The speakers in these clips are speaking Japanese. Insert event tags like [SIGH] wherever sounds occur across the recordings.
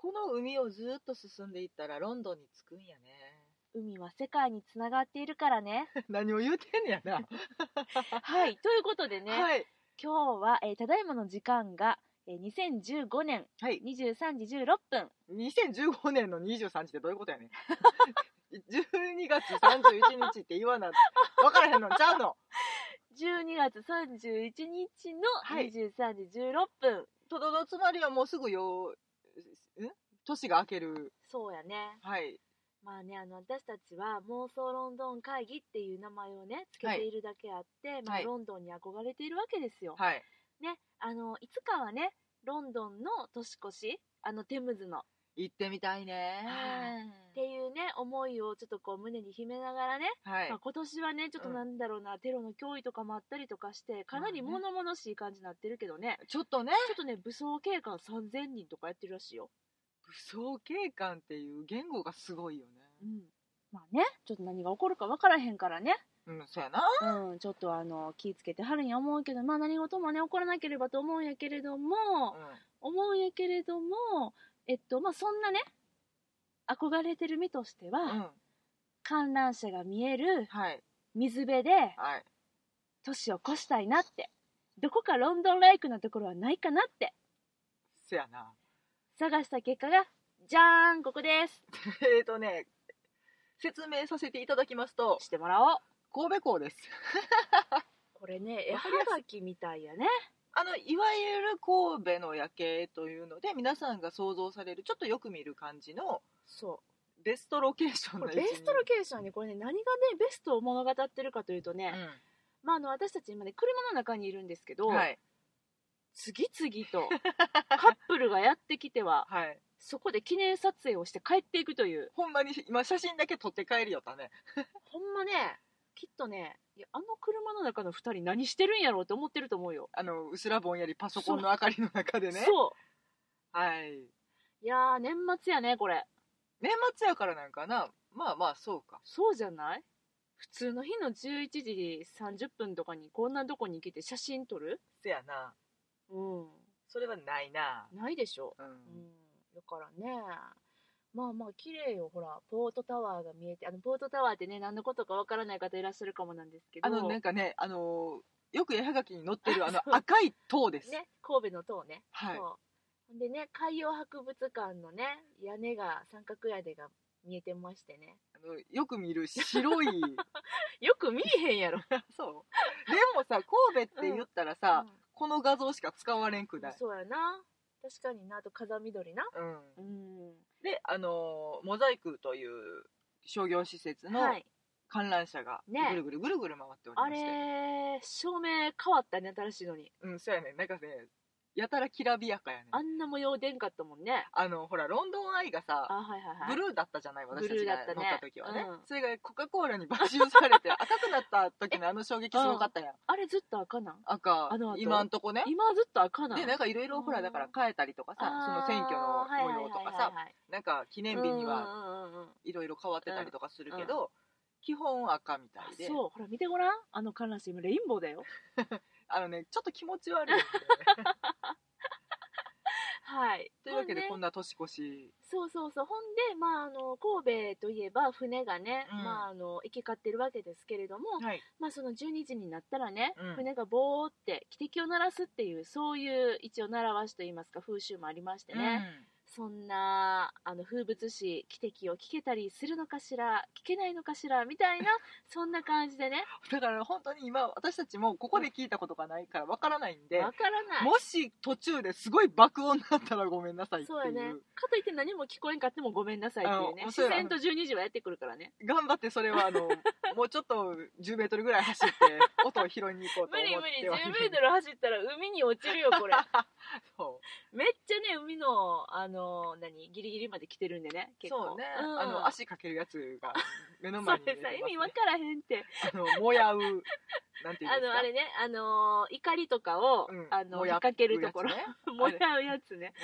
この海をずっと進んでいったらロンドンに着くんやね。海は世界につながっているからね [LAUGHS] 何を言うてんねやな。[LAUGHS] はいということでね、はい。今日は、えーただいまの時間が、えー2015年はい。23時16分2015年の23日ってどういうことやねん。12月31日って言わな、分からへんのちゃうの。12月31日のはい23時16分、とどのつまりはもうすぐよ、ん年が明ける。そうやね。はい。まあねあの私たちは妄想ロンドン会議っていう名前をねつけてい。るだけあって、まあ、はい。ロンドンに憧れているわけですよ、はい。ねあのいつかはねロンドンの年越しあのテムズの。行ってみたいね。っていうね思いをちょっとこう胸に秘めながらね、はい。まあ、。今年はねちょっとうん。なんだろうな、テロの脅威とかもあったりとかしてかなりまあね物々しい感じになってるけどね。ちょっとね、ちょっとね武装警官3000人とかやってるらしいよ武装警官っていう言語がすごいよね。うんまあねちょっと何が起こるか分からへんからねうん、そうやな。うんちょっとあの気ぃつけてはるんや思うけどまあ何事もね起こらなければと思うんやけれども、思うんやけれどもえっとまあそんなね憧れてる身としては、うん。うん。観覧車が見えるはい。水辺ではい。年を越したいなってどこかロンドンライクなところはないかなってせやな。探した結果がじゃーんここですえーとね、説明させていただきますと、してもらおう神戸港です。[LAUGHS] これね絵はがきみたいやねあの、いわゆる神戸の夜景というので、皆さんが想像される、ちょっとよく見る感じのそベストロケーションベストロケーションにこれね何がねベストを物語ってるかというとね、まあ、あの私たち今ね車の中にいるんですけど、うん。はい。次々とカップルがやってきては [LAUGHS] はい。そこで記念撮影をして帰っていくというほんまに、今写真だけ撮って帰りよったね。[LAUGHS] ほんまねきっとねいやあの車の中の2人何してるんやろうって思ってると思うよあの、うすらぼんやりパソコンの明かりの中でね。そはい。ういやー年末やねこれ年末やからなんかな。まあまあ、そうか。そうじゃない？普通の日の11時30分とかにこんなとこに来て写真撮る？せやな。うん。それはないな。ないでしょ。う。うん。んだからね。まあまあ綺麗よほら。ポートタワーが見えて。あのポートタワーってね何のことかわからない方いらっしゃるかもなんですけど。あの、なんかね、あのーよく絵はがきに載ってるあの [LAUGHS] 赤い塔です。ね神戸の塔ね。はい。でね海洋博物館のね屋根が三角屋根が見えてましてね。あのよく見る白い [LAUGHS] よく見えへんやろ。[LAUGHS] そう。でもさ神戸って言ったらさ、うんこの画像しか使われんくない、そうやな。確かにな。あと風緑な。うん、うん。であのーモザイクという商業施設のはい。観覧車がね。ぐるぐるぐるぐる回っておりあまして、れ照明変わったね新しいのに。うんそうやねなんかねやたらきらびやかやねあんな模様出んかったもんね。あのほらロンドンアイがさあはいはいはい。ブルーだったじゃない私たブルちが乗ーだったね。った時はね。うん。それがコカ・コーラに買収されて [LAUGHS] 赤くなった時のあの衝撃すごかったやん。あれずっと赤なん？赤あの後。今んとこね。今ずっと赤なん？でなんかいろいろほらだから変えたりとかさその選挙の模様とかさなんか記念日にははいろいろ変わってたりとかするけど、基本赤みたいで。そう。ほら見てごらん。あの観覧車今レインボーだよ [LAUGHS] あのねちょっと気持ち悪い。ん [LAUGHS] はい。というわけでこんな年越し。そうそうそう。ほんでまああの神戸といえば船がね、うん。まああの行き交ってるわけですけれども、はい。まあその12時になったらね、うん。船がボーって汽笛を鳴らすっていうそういう一応習わしといいますか風習もありましてね、そんなあの風物詩汽笛を聞けたりするのかしら聞けないのかしらみたいな [LAUGHS] そんな感じでね。だから本当に今私たちもここで聞いたことがないからわからないんでわからない。もし途中ですごい爆音になったらごめんなさいっていう。そうやねかといって何も聞こえんかってもごめんなさいっていうね。自然と12時はやってくるからね。頑張ってそれはあの [LAUGHS] もうちょっと10メートルぐらい走って音を拾いに行こうと思って無理無理はい。る10メートル走ったら海に落ちるよこれ。[LAUGHS] そめっちゃね海のあのの何ギリギリまで来てるんでね結構。そうね、ん。あの足かけるやつが目のそ前にれさ意味わからへんって。あのもやうなんていうあのあれねあのー怒りとかを、うん。あのもや引っ掛けるところ。ね。もやうやつね。[LAUGHS]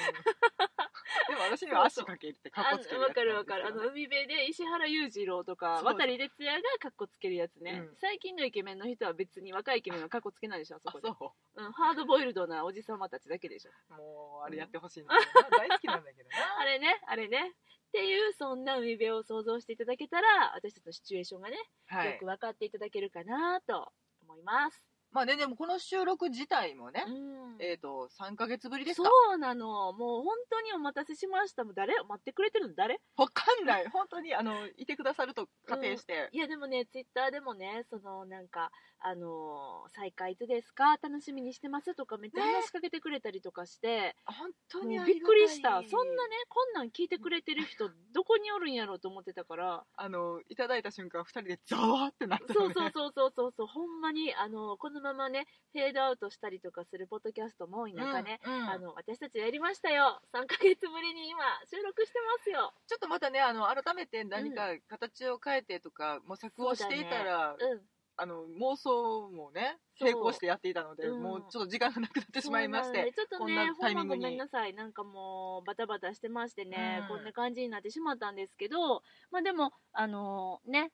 うん [LAUGHS] でも私には足かけってかっあこつけるやつわかるわかる。あの海辺で石原裕次郎とか渡哲也がカッコつけるやつね、うん。最近のイケメンの人は別に若いイケメンはカッコつけないでしょあそこで。けどあそう。ん、ハードボイルドなおじさまたちだけでしょ。うもうあれやってほしいんだけどな。大好きなんだけどな。[LAUGHS] あれねあれね。っていうそんな海辺を想像していただけたら私たちのシチュエーションがね、はい。よく分かっていただけるかなと思います、まあねでもこの収録自体もね、うん。えっ、と3ヶ月ぶりですそかうなの。もう本当にお待たせしました。もう誰？待ってくれてるの誰？わかんない。本当にあのいてくださると仮定して、いやでもねツイッターでもねそのなんかあのー再開いつですか？楽しみにしてますとかめっちゃ話しかけてくれたりとかして、本当もにうびっくりした。そんななねこんなん聞いてくれてる人どこにおるんやろうと思ってたから。あのいただいた瞬間2人でざわってなったね。うそうそうそうそうそう。ほんまにあのこのままねフェードアウトしたりとかするポッドキャストも多い中ね、うんうん。あの私たちやりましたよ。3ヶ月ぶりに今収録してますよ。ちょっとまたねあの改めて何か形を変えてとか模索をしていたら、うん。あの妄想もねそう。並行してやっていたので、うん。もうちょっと時間がなくなってしまいましてでちょっとねほんまごめんなさい。なんかもうバタバタしてましてね、うん。こんな感じになってしまったんですけどまあでもあのね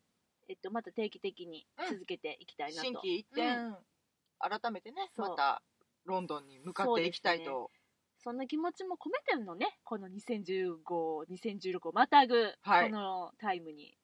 えっとまた定期的に続けていきたいなと、心機一転、改めてねそう。またロンドンに向かっていきたいと、そんな気持ちも込めてんのねこの20152016をまたぐ、はい。このタイムに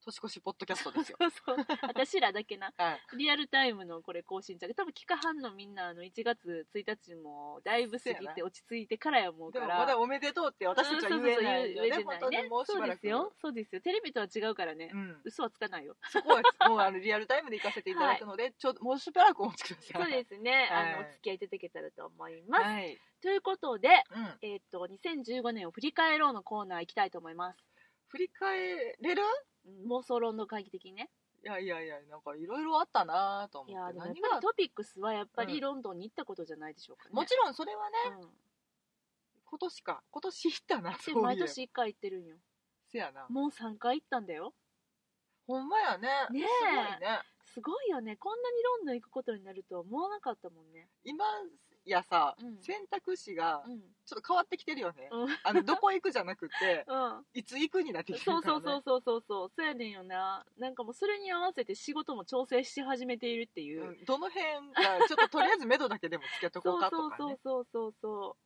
年越しポッドキャストですよ。[LAUGHS] そうそう。私らだけな。[LAUGHS] はい。リアルタイムのこれ更新着多分聞かはんのみんなあの1月1日もだいぶ過ぎて落ち着いてからや思うでから。もまだおめでとうって私たちは言えないよねうんそうそうそう言えないね。本当にもうしそうですよ。そうですよ。テレビとは違うからね、うん、嘘はつかないよ。そこはもうあの [LAUGHS] リアルタイムで行かせていただくので、ちょっともうしばらくお待ちください。そうですね、はい。あのお付き合いいただけたらと思います、はい、ということで、うん、えーっと2015年を振り返ろうのコーナー行きたいと思います。振り返れる？うん妄想論の会議的にね。いやいやいやなんかいろいろあったなと思って。いやでもやっぱりトピックスはやっぱりうんロンドンに行ったことじゃないでしょうかね、もちろんそれはね、うん今年か。今年行ったなでそうい毎年1回行ってるんよ。せやな。もう3回行ったんだよ。ほんまやね。ねえ。すごいね。すごいよね。こんなにロンドン行くことになるとは思わなかったもんね。今やさ、うん。選択肢がうん。ちょっと変わってきてるよね、うん。あのどこ行くじゃなくて。[LAUGHS] うん。いつ行くになってきてそうるから、ね、そうそうそうそうそう。そうやねんよな。なんかもうそれに合わせて仕事も調整し始めているっていう、うん。どの辺がちょっととりあえず目処だけでもつけとこそううかとかね。そうそうそうそうそ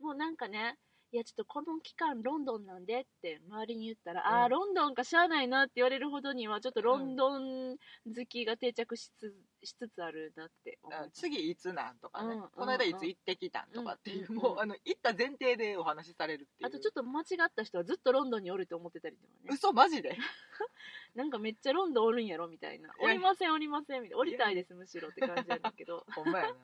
うもうなんかねいやちょっとこの期間ロンドンなんでって周りに言ったら、ああうんロンドンかしゃあないなって言われるほどにはちょっとロンドン好きが定着しつしつつあるなって思う。あ次いつなんとかね、うんこの間いつ行ってきたんとかっていう、うんもうあの行った前提でお話しされるっていう。あとちょっと間違った人はずっとロンドンにおるって思ってたりとかね。嘘マジで？[LAUGHS] なんかめっちゃロンドンおるんやろみたいな。おりませんおりませんみたいな。降りたいですむしろって感じなんだけど。[LAUGHS] ほんまやな。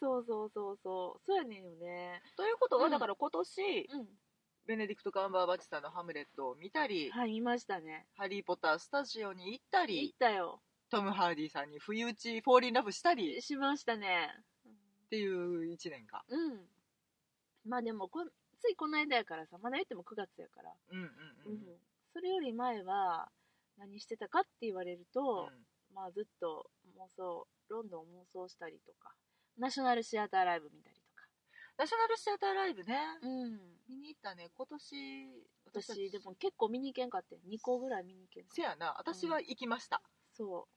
そうそうそうそう。そうやねんよね。ということは、うん。だから今年うん。ベネディクト・カンバーバッチさんの「ハムレット」を見たりはい見ましたね「ハリー・ポッター」スタジオに行った行りったよトム・ハーディさんに不意打ちフォーリンラブしたり。っしましたね。ていう1年かうん。まあでもこついこの間やからさまだ言っても9月やから、うんうんううん。ん。それより前は何してたかって言われると、まあずっと妄想ロンドンを妄想したりとかナショナルシアターライブ見たりとか。ナショナルシアターライブね、うん。見に行ったね。今年たち。私でも結構見に行けんかって2個ぐらい見に行けんかせやな。私は行きました、そ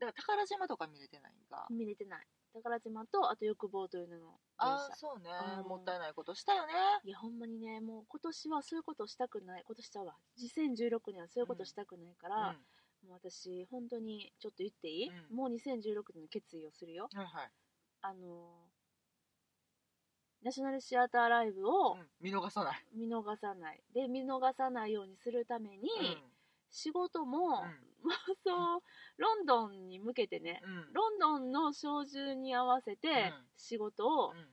だから宝島とか見れてないんか。う見れてない。宝島とあと欲望という名のああそうね、うん。もったいないことしたよね。いやほんまにねもう今年はそういうことしたくない。今年ちゃうわ。2016年はそういうことしたくないから、うん。もう私本当にちょっと言っていい、うん。もう2016年の決意をするよ。はいはい、あのーナショナルシアターライブをうん。見逃さない、見逃さない。で見逃さないようにするために、うん。仕事も、うんそうロンドンに向けてね、うん。ロンドンの照準に合わせてうん。仕事をうん。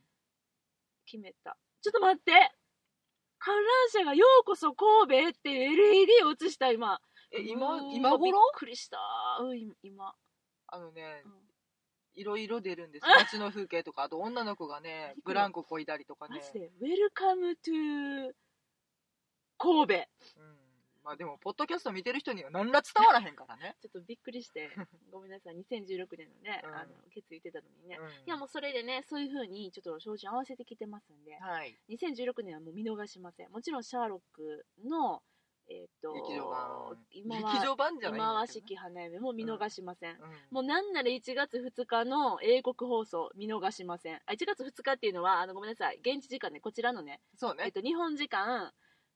決めた、ちょっと待って。観覧車が「ようこそ神戸」っていう LED を映した今。え今うーん今頃？びっくりした。うん今、あのね、うん。いろいろ出るんです。街の風景とか。あと女の子がねブランコこいだりとかね。マジで。 Welcome to神戸。うんまあでもポッドキャスト見てる人には何ら伝わらへんからね、[LAUGHS] ちょっとびっくりして。[LAUGHS] ごめんなさい。2016年のね、うん。あの決意言ってたのにね、うん。いやもうそれでねそういう風にちょっと照準合わせてきてますんで。はい。2016年はもう見逃しません。もちろんシャーロックのえっ、と劇場版。今劇は場版じゃないん今はだけど四季花嫁も見逃しません、うん。もうなんなら1月2日の英国放送見逃しません。あ1月2日っていうのはあのごめんなさい。現地時間ねこちらのねそうね。えっと、日本時間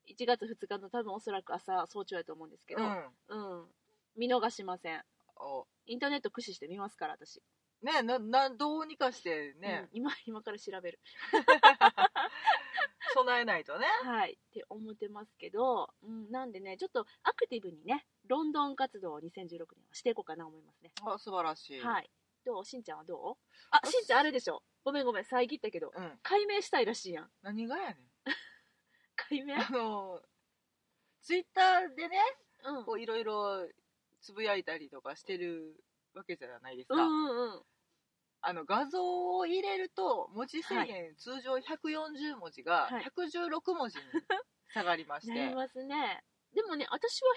1月2日の多分おそらく朝早朝やと思うんですけど、うん。見逃しません。お。インターネット駆使して見ますから私、ねななどうにかしてね。うん、今今から調べる。[LAUGHS] 備えないとね。はい。って思ってますけど、うん、なんでねちょっとアクティブにねロンドン活動を2016年はしていこうかな思いますね、あ素晴らしい。はい。どう？しんちゃんはどう？あしんちゃんあれでしょ。ごめんごめん遮ったけど。うん。解明したいらしいやん。何がやねんあのツイッターでねうん。こういろいろつぶやいたりとかしてるわけじゃないですか、うんうんうん。あの画像を入れると文字制限、通常140文字がはい。116文字に下がりまして、なりますね。でもね私は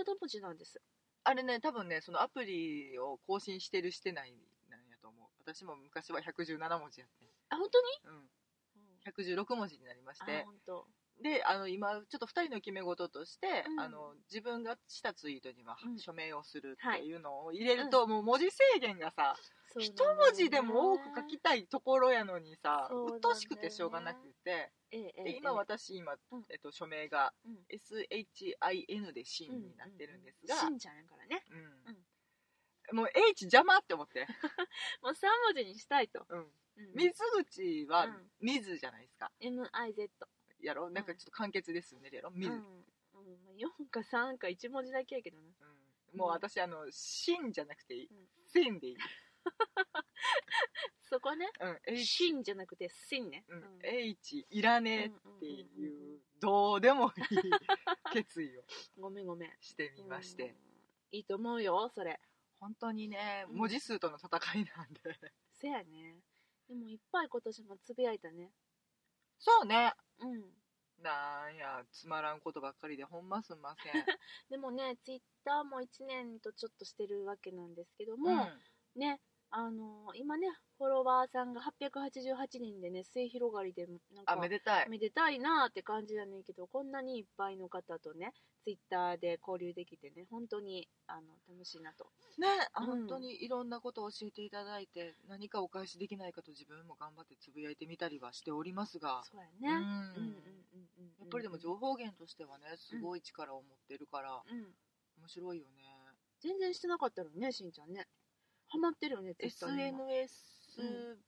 117文字なんです。あれね多分ねそのアプリを更新してるしてないなんやと思う。私も昔は117文字やって、あ本当に？うん、116文字になりましあて本当であの今ちょっと2人の決め事として、うん。あの自分がしたツイートにはうん。署名をするっていうのを入れると、もう文字制限がさそうなん一文字でも多く書きたいところやのにさそうなんだよね。鬱陶しくてしょうがなくて、で今私今、うん。えっと、署名がうん。SHIN でシンになってるんですが、しんちゃんやからね。うん。もう H 邪魔って思って、[LAUGHS] もう3文字にしたいと、うん、うん。水口はうん。水じゃないですか。MIZ やろなんかちょっと簡潔で済んでるやろ水、ううん。んうん、4か3か1文字だけやけどな。もう私あのシンじゃなくていい、うん。でいい、[LAUGHS] そこね。うん、しんじゃなくてしんね、うん。うん。H いらねえっていうどうでもいい [LAUGHS] 決意を。ごめんごめん。してみまして、うん。いいと思うよそれ。本当にねうん。文字数との戦いなんで。せやね。でもいっぱい今年もつぶやいたねそうね。うん。なんやつまらんことばっかりでほんますんません。[LAUGHS] でもねツイッターも1年とちょっとしてるわけなんですけども、うん。ねあのー今ねフォロワーさんが888人でね末広がりでなんかあめでたい。めでたいなーって感じやねんけどこんなにいっぱいの方とねツイッターで交流できてね本当にあの楽しいなと。ね、あうん。本当にいろんなことを教えていただいて何かお返しできないかと自分も頑張ってつぶやいてみたりはしておりますが、そうやね。やっぱりでも情報源としてはねすごい力を持ってるからうん。面白いよね、全然してなかったのにねしんちゃんね。ハマってるよねツイッターに今 SNS うん。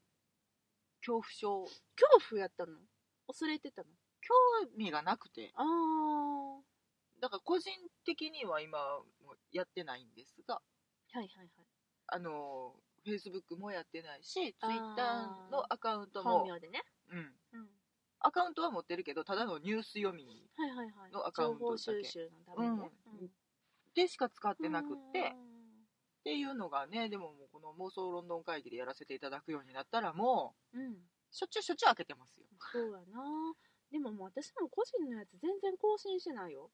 恐怖症。恐怖やったの？恐れてたの？興味がなくて。ああだから個人的には今やってないんですがはいはいはい。あの Facebook もやってないしあー。Twitter のアカウントも本、名でね。うん、うん。アカウントは持ってるけどただのニュース読みはいはいはいのアカウントだけ。情報収集のためにね。うん。でしか使ってなくって、っうん。ていうのがねでももうこの妄想ロンドン会議でやらせていただくようになったらもううん。しょっちゅうしょっちゅう開けてますよ。そうやな。でももう私も個人のやつ全然更新してないよ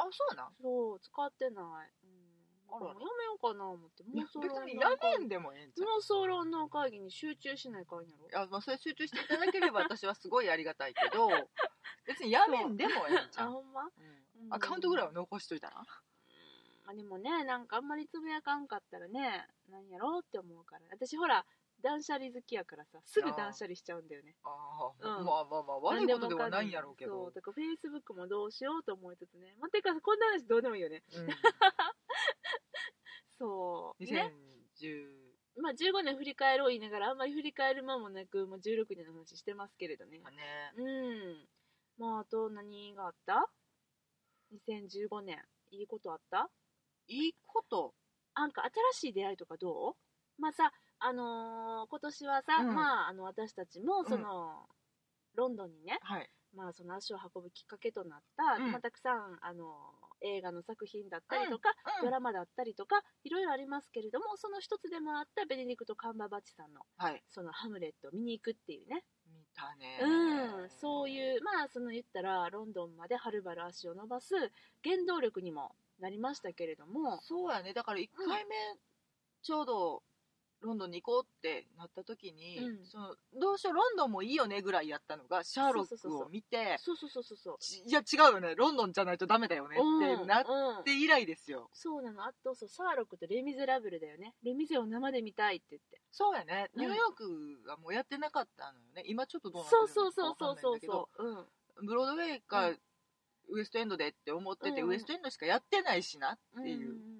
あそうなん？そう使ってない、うん、あらやめようかな思って。妄想別に論の会議やめんでもええんちゃう。妄想論の会議に集中しないかんやろいや、まあ、それ集中していただければ私はすごいありがたいけど [LAUGHS] 別にやめんでもええんちゃう、あほんま？うん。アカウントぐらいは残しといたら？まあでもねなんかあんまりつぶやかんかったらねなんやろうって思うから。私ほら断捨離好きやからさすぐ断捨離しちゃうんだよね。ああ、うん。まあまあまあ悪いことではないんやろうけど。そう。だからフェイスブックもどうしようと思いつつね。まあ、てかこんな話どうでもいいよね。うん。[LAUGHS] そう。ね。2010まあ15年振り返ろう言いながらあんまり振り返る間もなくもう16年の話してますけれどね。ね。うん。まああと何があった ?2015 年。いいことあった？いいこと。なんか新しい出会いとかどう？まあさあのー今年はさ、うん。まああの私たちもその、ロンドンにねはい。まあその足を運ぶきっかけとなった、うん。まあ、たくさんあの映画の作品だったりとか、うん。ドラマだったりとかいろいろありますけれどもその一つでもあったベネディクト・カンバーバッチさんのはい。そのハムレットを見に行くっていうね。見たね。うん、そういうまあその言ったらロンドンまではるばる足を伸ばす原動力にもなりましたけれども。そうやね。だから1回目ちょうどロンドンに行こうってなった時に、うん。そのどうしようロンドンもいいよねぐらいやったのがシャーロックを見てそうそうそうそうそうちいや違うよね。ロンドンじゃないとダメだよねってなっうんうんて以来ですよ。そうなの。あとそうシャーロックとレ・ミゼラブルだよね。レ・ミゼを生で見たいって言って。そうやね。うん。ニューヨークがもうやってなかったのよね。今ちょっとどうなってそうるそうそうそうそうそう。うん。ブロードウェイかうん。ウエストエンドでって思ってて、うんうん。ウエストエンドしかやってないしなっていう、んんんん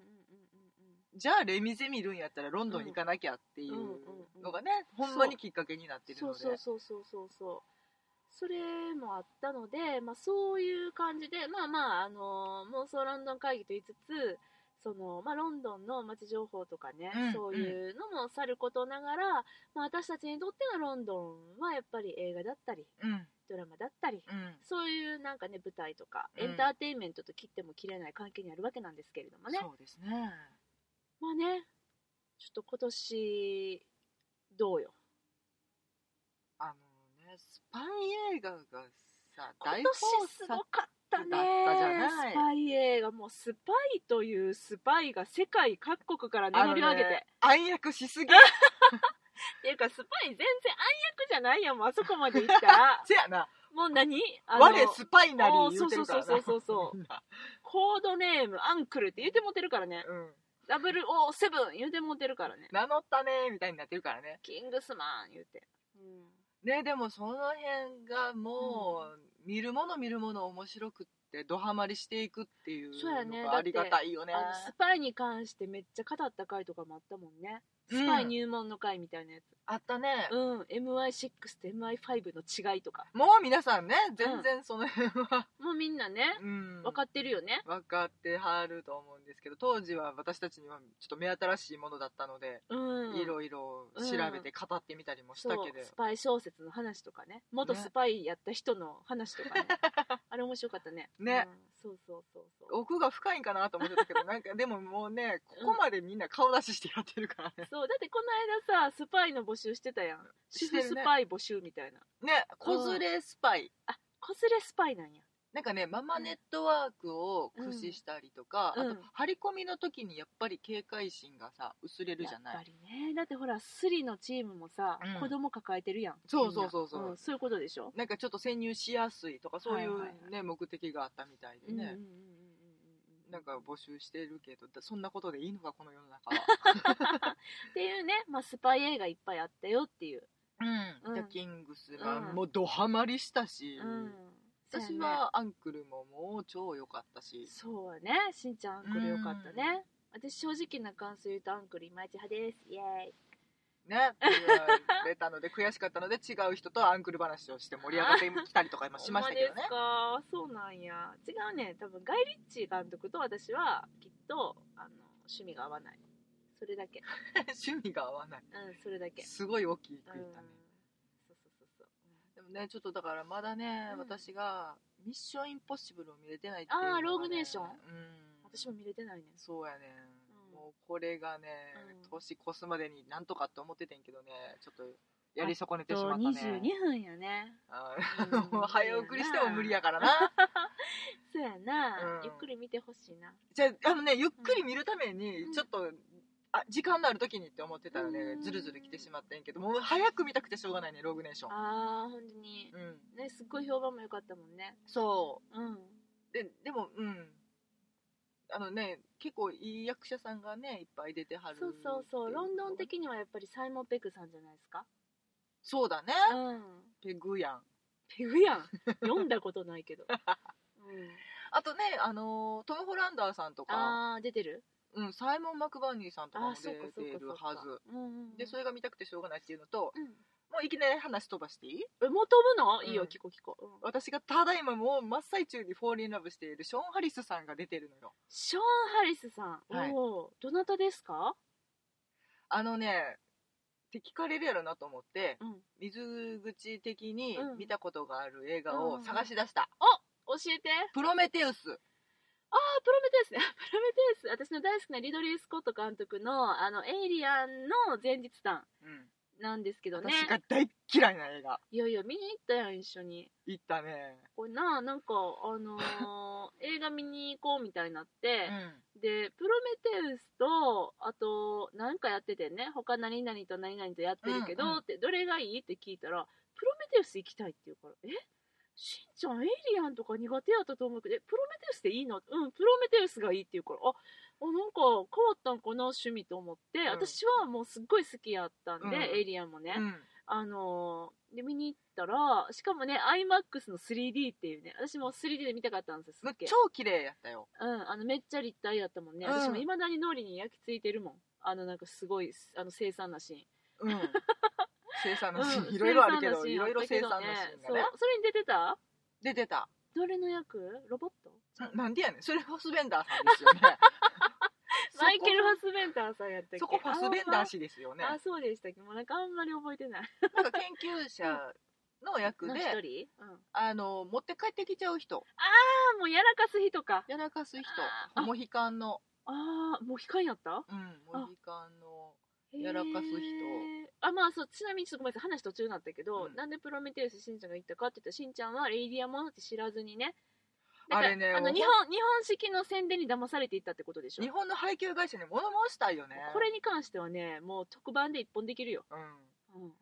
じゃあレミゼ見るんやったらロンドン行かなきゃっていうのがね、ほんまにきっかけになってるので。そうそうそうそうそうそれもあったので、まあ、そういう感じでまあまあ、あの妄想ロンドン会議と言いつつその、まあ、ロンドンの街情報とかね、うんそういうのもさることながら、まあ、私たちにとってのロンドンはやっぱり映画だったりうん。ドラマだったりうん。そういうなんかね舞台とか、うん。エンターテインメントと切っても切れない関係にあるわけなんですけれどもね。そうですねまあね。ちょっと今年どうよ？あのねスパイ映画がさ今大年すご豊かったね。だったじゃない。スパイ映画。もうスパイというスパイが世界各国から名乗りを上げて、暗躍しすぎ。[LAUGHS] っていうかスパイ全然暗躍じゃないやんもうあそこまで行ったら。[LAUGHS] せやな。もう何？あの我スパイなり言うてるからな。そうそうそうそうそう [LAUGHS] コードネームアンクルって言ってもってるからね。うん007言うてもってるからね。名乗ったねみたいになってるからね。キングスマン言うて、うんねでもその辺がもう、見るもの見るもの面白くってドハマりしていくっていうそうやね。のがありがたいよね。あのスパイに関してめっちゃ語った回とかもあったもんね。スパイ入門の回みたいなやつ、あったね、うん MI6 と MI5 の違いとか。もう皆さんね全然その辺は、もうみんなねうん。分かってるよね。分かってはると思うんですけど当時は私たちにはちょっと目新しいものだったので、うん。いろいろ調べて語ってみたりもしたけど、スパイ小説の話とかね。元ねスパイやった人の話とかね。あれ面白かったね。ね、うんそうそうそうそう。奥が深いんかなと思ってたけどなんかでももうねここまでみんな顔出ししてやってるからね、そうだってこの間さスパイの募集してたやん。主婦スパイ募集みたいな。ね子連れスパイ。あ子連れスパイなんや。なんかねママネットワークを駆使したりとか、うん。あと張り込みの時にやっぱり警戒心がさ薄れるじゃない。やっぱりね。だってほらスリのチームもさ、うん。子供抱えてるやん。そうそうそうそう。みんなそういうことでしょ。なんかちょっと潜入しやすいとかそういう、ねはいはいはい。目的があったみたいでね、うんうんうんなんか募集してるけどだそんなことでいいのかこの世の中は。[LAUGHS] っていうね、まあ、スパイ映画いっぱいあったよっていう、うん、うん。キングスマンうん。もドハマりしたし、うん。私はアンクルももう超良かったし。そうやね。しんちゃんアンクルよかったね、私正直な感想言うとアンクルいまいち派です。イエーイね言われたので悔しかったので違う人とアンクル話をして盛り上がってきたりとか今しましたけどね。ですか？そうなんや。違うね。多分ガイ・リッチー監督と私はきっとあの趣味が合わない。それだけ。[LAUGHS] 趣味が合わない。うんそれだけ。すごい大きいうん食いたね、そうそうそうそう。でもねちょっとだからまだね、うん。私がミッションインポッシブルを見れてないっていうね、あーローグネーション？うん。私も見れてないね。そうやね、うんもうこれがね、うん。年越すまでになんとかって思っててんけどねちょっとやり損ねてしとまったね。22分やね。あうん。[LAUGHS] 早送りしても無理やからな。[LAUGHS] そうやな、うん。ゆっくり見てほしいな。じゃああのねゆっくり見るためにうん。ちょっと、あ時間のある時にって思ってたらね、うん。ずるずる来てしまったんやけどもう早く見たくてしょうがないねローグネーション。あー本当に。うん。ねすっごい評判も良かったもんね。そう。ん。うででもうんあのね結構いい役者さんがねいっぱい出てはるそうそうそう。ロンドン的にはやっぱりサイモン・ペクさんじゃないですか？そうだね、うん。ペグやん。ペグやん？読んだことないけど、[LAUGHS] うん、あとねあのートム・ホランダーさんとか、ああ出てる？うん、サイモン・マクバーニーさんとかも出てるはず。うんうんうん。でそれが見たくてしょうがないっていうのとうんもういきなり話飛ばしていい？えもう飛ぶの、うんいいよ聞こう聞こう、うん。私がただいまもう真っ最中にフォーリンラブしているショーン・ハリスさんが出てるのよ。ショーン・ハリスさん、はい。おおどなたですか？あのねって聞かれるやろなと思ってうん。水口的にうん。見たことがある映画を探し出した、教えて。プロメテウス。ああ、プロメテウスね。[LAUGHS] プロメテウス、私の大好きなリドリー・スコット監督の、あの、エイリアンの前日談。うんなんですけどね。私が大嫌いな映画。いやいや、見に行ったやん、一緒に。行ったね。これな、なんか、あのー [LAUGHS] 映画見に行こうみたいになっうて、ん。で、プロメテウスと、あと、なんかやっててね、他何々と何々とやってるけど、うんうん。って、どれがいいって聞いたら、プロメテウス行きたいって言うから、え？しんちゃん、エイリアンとか苦手やったと思うけど、え、プロメテウスでいいの？うん、プロメテウスがいいって言うから、あ、あなんか変わったんかな、趣味と思って、うん。私はもうすっごい好きやったんで、うん。エイリアンもね。うん。あのーで見に行ったらしかもね iMAX の 3D っていうね私も 3D で見たかったんですよ超綺麗やったよ。うんあのめっちゃ立体やったもんね、うん。私もいまだに脳裏に焼き付いてるもん。あのなんかすごいあの凄惨なシうん。生産ーン、のシーン。うん。いろいろあるけどいろいろ生産のシーンがね。そう。それに出てた？出てた。どれの役？ロボット？ななんでやねん。それファスベンダーさんですよね。[LAUGHS] マイケル・ファスベンダーさんやったっけ？そこファスベンダー氏ですよね。ああそうでしたっけ？もうなんかあんまり覚えてない。なんか研究者の役ので一人、うん、ああの持って帰ってきちゃう人。あもうやらかす人か。やらかす人。モヒカンの。ああもう控えやった？うんモヒカンのやらかす人。あまあそうちなみにちょっとごめんなさい。話途中になったけど、うん。なんでプロメテウスしんちゃんが言ったかって言ったらしんちゃんはレイディアモノって知らずにねあれねあの日本日本式の宣伝に騙されていったってことでしょ？日本の配給会社に物申したいよね。これに関してはねもう特番で一本できるよ、うん。うん。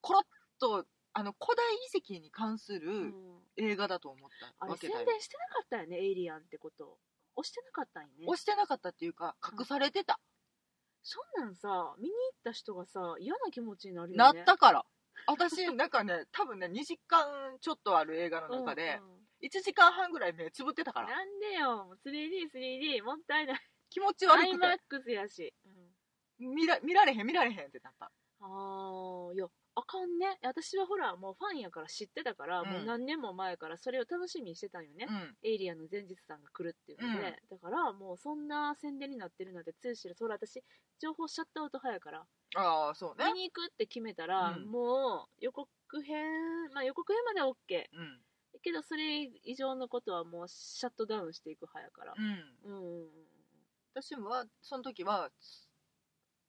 コロッとあの古代遺跡に関すうるん。映画だと思ったあれ宣わけだよ。伝してなかったよねエイリアンってこと。押してなかったんよね。押してなかったっていうか隠されてた、そんなんさ見に行った人がさ嫌な気持ちになるよなねったから。私なんかね多分ね2時間ちょっとある映画の中でうんうん1時間半ぐらい目つぶってたから。なんでよ。もう 3D3D もったいない。気持ち悪くて。iMAX やし、うん。見ら見られへん見られへんってなった。ああいやあかんね。私はほらもうファンやから知ってたから、うん。もう何年も前からそれを楽しみにしてたんよね、うん。エイリアンの前日さんが来るっていうので、だからもうそんな宣伝になってるなんて通知でそれ私情報シャットアウト派やから。ああそうね。見に行くって決めたら、うん。もう予告編まあ予告編までは OK うんけどそれ以上のことはもうシャットダウンしていく派やから。うん。うんうんうん。私はその時は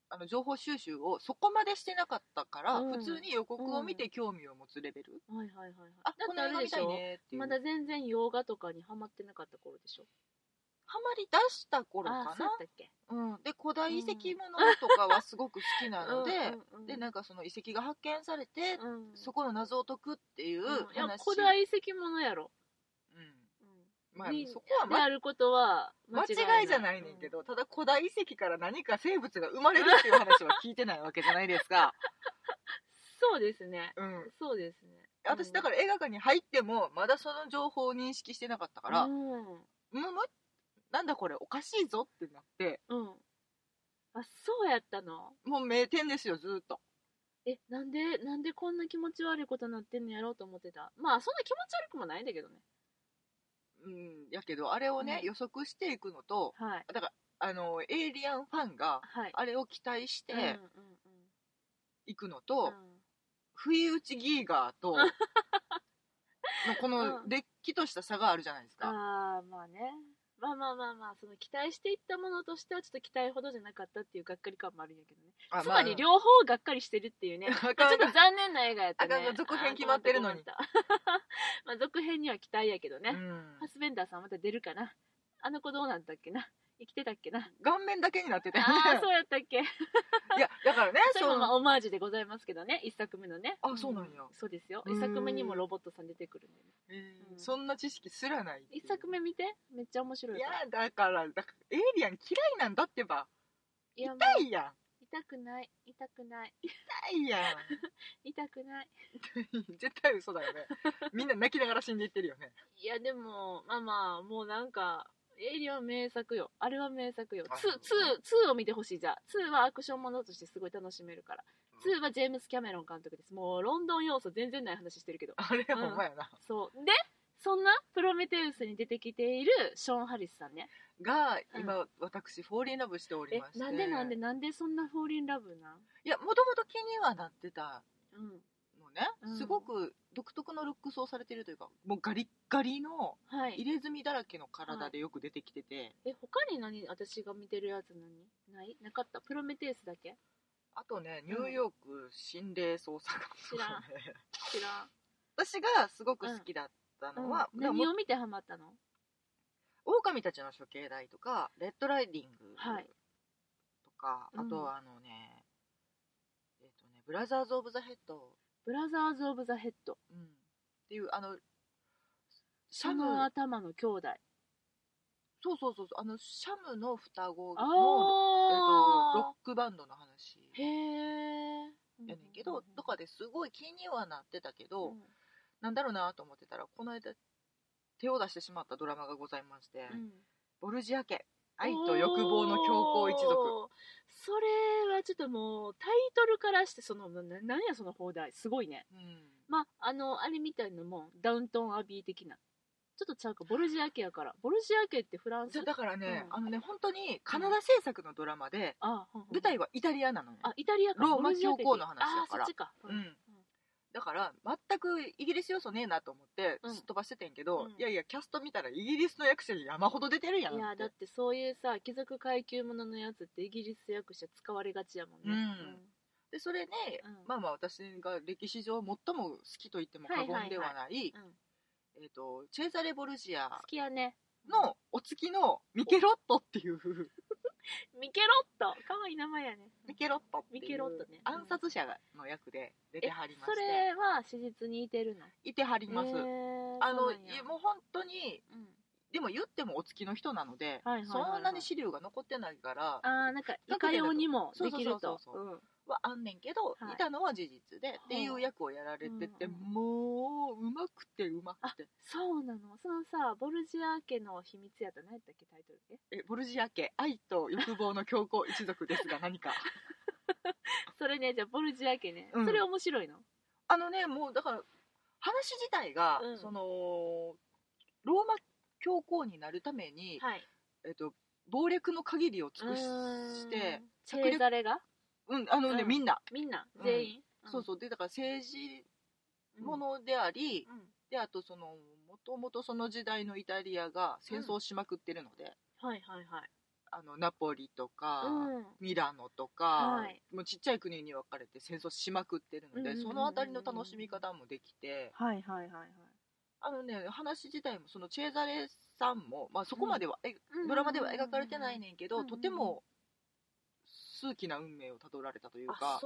あの情報収集をそこまでしてなかったから、うん。普通に予告を見て興味を持つレベル、はいはいはいはい。あこの映画見たいねっていう。まだ全然洋画とかにハマってなかった頃でしょ？ハマり出した頃あかな。うん、で古代遺跡ものとかはすごく好きなのでうん。でなんかその遺跡が発見されて、うん。そこの謎を解くっていううん。いや話、古代遺跡ものやろ、まあにそこはまであることは間間違違いじゃないねんけど、ただ古代遺跡から何か生物が生まれるっていう話は聞いてないわけじゃないですか、[LAUGHS] そうですね。うん、そうですね。私だから映画館に入ってもまだその情報を認識してなかったから、うん。むむなんだこれおかしいぞってなって。うん。あそうやったの？もう名店ですよずーっと。えなんでなんでこんな気持ち悪いことになってんのやろうと思ってた？まあそんな気持ち悪くもないんだけどね。うんやけどあれをね、うん予測していくのとはい。だからあのエイリアンファンがはい。あれを期待しうんうんていくのと、うん。不意打ちギーガーと [LAUGHS] のこのうん。れっきとした差があるじゃないですか、ああまあねまあまあまあまあその期待していったものとしてはちょっと期待ほどじゃなかったっていうがっかり感もあるんやけどね。あつまり両方がっかりしてるっていうね。あ [LAUGHS] ちょっと残念な映画やったね。あ続編決まってるのに。まあ続編には期待やけどね、うん。ファスベンダーさんまた出るかな。あの子どうなんだっけな生きてたっけな。顔面だけになってたよああねそうやったっけ。いやだからね [LAUGHS] それもまオマージュでございますけどね。一作目のね。あそうなんや。そうですよ。うん。一作目にもロボットさん出てくるんでね。えーうん。そんな知識すらない一作目見て。めっちゃ面白いいやだからだからエイリアン嫌いなんだってば。痛いやん。痛くない。痛くない。痛いやん。[LAUGHS] 痛くない。[LAUGHS] 絶対嘘だよね。みんな泣きながら死んでいってるよね。いやでもまあまあもうなんかエイリアンは名作よ。あれは名作よ。あ 2, 2, 2を見てほしいじゃあ。2はアクションものとしてすごい楽しめるから。2はジェームス・キャメロン監督です。もうロンドン要素全然ない話してるけど。[LAUGHS] あれほんまやな、そう。でそんなプロメテウスに出てきているショーン・ハリスさんね。が今、私フォーリンラブしておりえまして。なんでなんでなんでそんなフォーリンラブなん？いやもともと気にはなってた。うん。のね、うん。すごく独特のルックスをされてるというかもうガリッガリのはい。入れ墨だらけの体でよく出てきてて、え他に何私が見てるやつ何？ない？なかった？プロメテウスだけ？あとねニューヨーク心霊捜査官とかね。知らん。私がすごく好きだったのは、うん。でも何を見てハマったの？狼たちの処刑台とかレッドライディングはい。とか、うんあとはあのねえっ、とねブラザーズ・オブ・ザ・ヘッド、ブラザーズ・オブ・ザ・ヘッドうん、っていうあのシャそムの頭の兄弟。そうそうそうそうあのシャムの双子の、あえっとロあックバンドの話。へえやねんけど、とかですごい気にはなってたけど、うん。なんだろうなと思ってたらこの間手を出してしまったドラマがございまして、うん。ボルジア家愛と欲望の強行一族それはちょっともうタイトルからしてそのななんやその放題すごいね。うん。まああのあれみたいのもダウントンアビー的な。ちょっとちゃうかボルジア家やから。ボルジア家ってフランス？だからね、うん。あのね本当にカナダ制作のドラマで、あほん舞台はイタリアなのよ、あイタリアか。ローマ教皇の話やから。あそっちか。うんだから全くイギリス要素ねえなと思ってうん。すっ飛ばしててんけど、うん。いやいやキャスト見たらイギリスの役者に山ほど出てるやんいやだってそういうさ貴族階級もののやつってイギリス役者使われがちやもんね、うん。でそれね、うん。まあまあ私が歴史上最も好きと言っても過言ではないうん。えー、とチェーザレ・ボルジア好きやね。のお月のミケロットっていう [LAUGHS] ミケロット。かわいい名前やね。ミケロットっていミケロッうトね。暗殺者の役で出てはりまそして。れは史実に似てるの？いてはります、あのもう本当にうん。でも言ってもお月の人なので、はいはいはいはい。そんなに資料が残ってないからあーなんかいかようにもできるとそうそうそうそううんはあんねんけど、はい。い、たのは事実で、っていう役をやられてて、うんうんもううまくてうまくて。そうなの。そのさボルジア家の秘密やったら何やったっけタイトルええボルジア家愛と欲望の強行一族ですが何か。[LAUGHS] それねじゃあボルジア家ね、うん。それ面白いの？あのねもうだから話自体が、うん。そのローマ教皇になるために、はい。えっと謀略の限りを尽くしてチェーザレが？うんあのね、うん。みんな、みんな。うん。全員、そうそう。でだから政治うんものであり、うん。であとそのもともとその時代のイタリアが戦争しまくってるので、はいはいはい。あのナポリとか、うん。ミラノとか、はい。もうちっちゃい国に分かれて戦争しまくってるので、うんうんうんうん。その辺りの楽しみ方もできてはいはいはいはい。あのね話自体もそのチェーザレさんも、まあ、そこまでは、えドラマでは描かれてないねんけど、うんうんうん。とても数奇な運命をたどられたというあか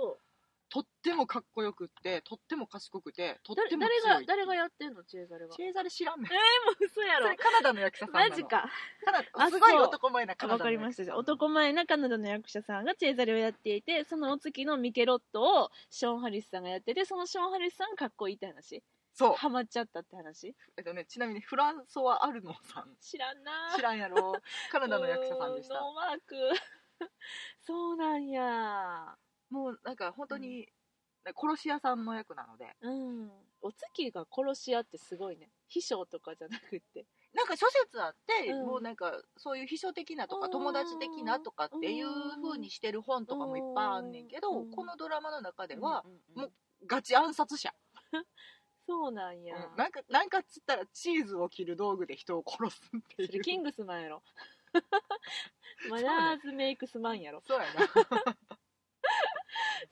とってもかっこよくってとっても賢くてとっ誰ても誰が誰がやってんの？チェーザレは。チェーザレ知らんねん。えー、もう嘘やろ。それカナダの役者さんマジか。カナあすごい男前なカナダのわかりました。じゃ男前なカナダの役者さんがチェーザレをやっていてそのお月のミケロットをショーン・ハリスさんがやっててそのショーン・ハリスさんがかっこいいって話。そう、ハマっちゃったって話。えっとね、ちなみにフランソワ・アルノさん。知らんな。知らんやろ。カナダの役者さんでした。[LAUGHS] ノーマーク [LAUGHS] そうなんや。もうなんか本当に、殺し屋さんの役なので。うん。お月が殺し屋ってすごいね。秘書とかじゃなくって。なんか諸説あって、うん。もうなんかそういう秘書的なとかうん。友達的なとかっていう風にしてる本とかもいっぱいあんねんけど、うん。このドラマの中では、もうガチ暗殺者、[LAUGHS] そうなんや、うん。なんかなんかっつったらチーズを切る道具で人を殺すっていう。それキングスマンやろ [LAUGHS] マナーズメイクスマンやろ。そうやな。[LAUGHS]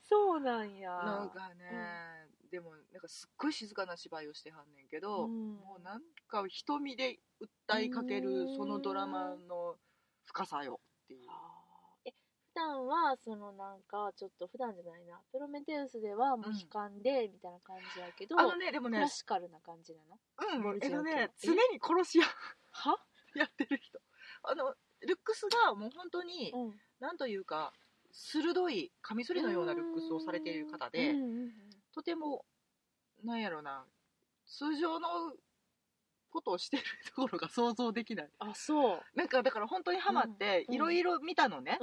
そうなんや。なんかね、でもなんかすっごい静かな芝居をしてはんねんけど、うん。もうなんか瞳で訴えかけるそのドラマの深さよっていう。え普段はそのなんかちょっと普段じゃないな。プロメテウスではもう悲観でみたいな感じやけど、あのねでもねクラシカルな感じなの？うん。えっとねえ？常に殺し屋は？[LAUGHS] やってる人あのルックスがもう本当に、うん。なんというか鋭いカミソリのようなルックスをされている方で、とてもなんやろな通常のことをしてるところが想像できない。あそう。なんかだから本当にハマってうんいろいろ見たのね。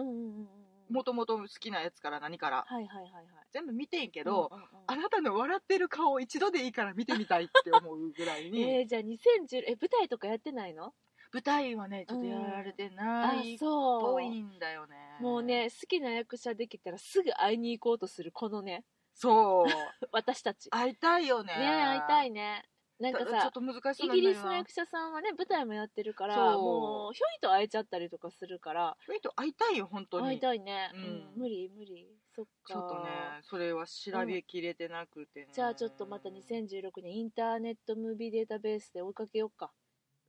もともと好きなやつから何から。はいはいはいはい。全部見てんけど、あなたの笑ってる顔を一度でいいから見てみたいって思うぐらいに、[LAUGHS] えー、じゃあ2010え舞台とかやってないの？舞台はねちょっとやられてあないっそうぽいんだよねもうね好きな役者できたらすぐ会いに行こうとするこのねそう [LAUGHS] 私たち。会いたいよねね会いたいね。なんかさイギリスの役者さんはね、舞台もやってるから、もう、ひょいと会えちゃったりとかするから、ちょいと会いたいよ本当に会いたいね。ううんん、無理、無理。そっか。ちょっとねそれは調べきれてなくてね、じゃあちょっとまた2016年インターネットムービーデータベースで追いかけようか。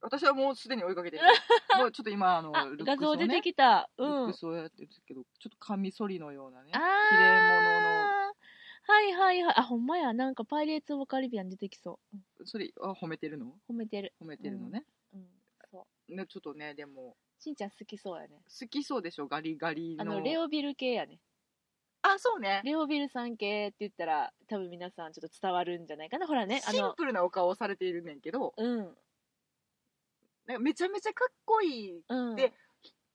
私はもうすでに追いかけてる [LAUGHS] もうちょっと今あのあ、ルックスを画像出てねきた。ルうん。ックスをやってるんですけどちょっとカミソリのようなねあー綺麗はいはいはい。あ、ほんまや。なんかパイレーツ・オブ・カリビアン出てきそう。うんそれあ褒めてるの？褒めてる。褒めてるのね、うん。そう。ねちょっとねでもしんちゃん好きそうやね。好きそうでしょ？ガリガリのあの、レオビル系やね。あそうねレオビルさん系って言ったら、多分皆さんちょっと伝わるんじゃないかな。ほらね、あの、シンプルなお顔をされているねんけどうん。なんかめちゃめちゃかっこいいうん。で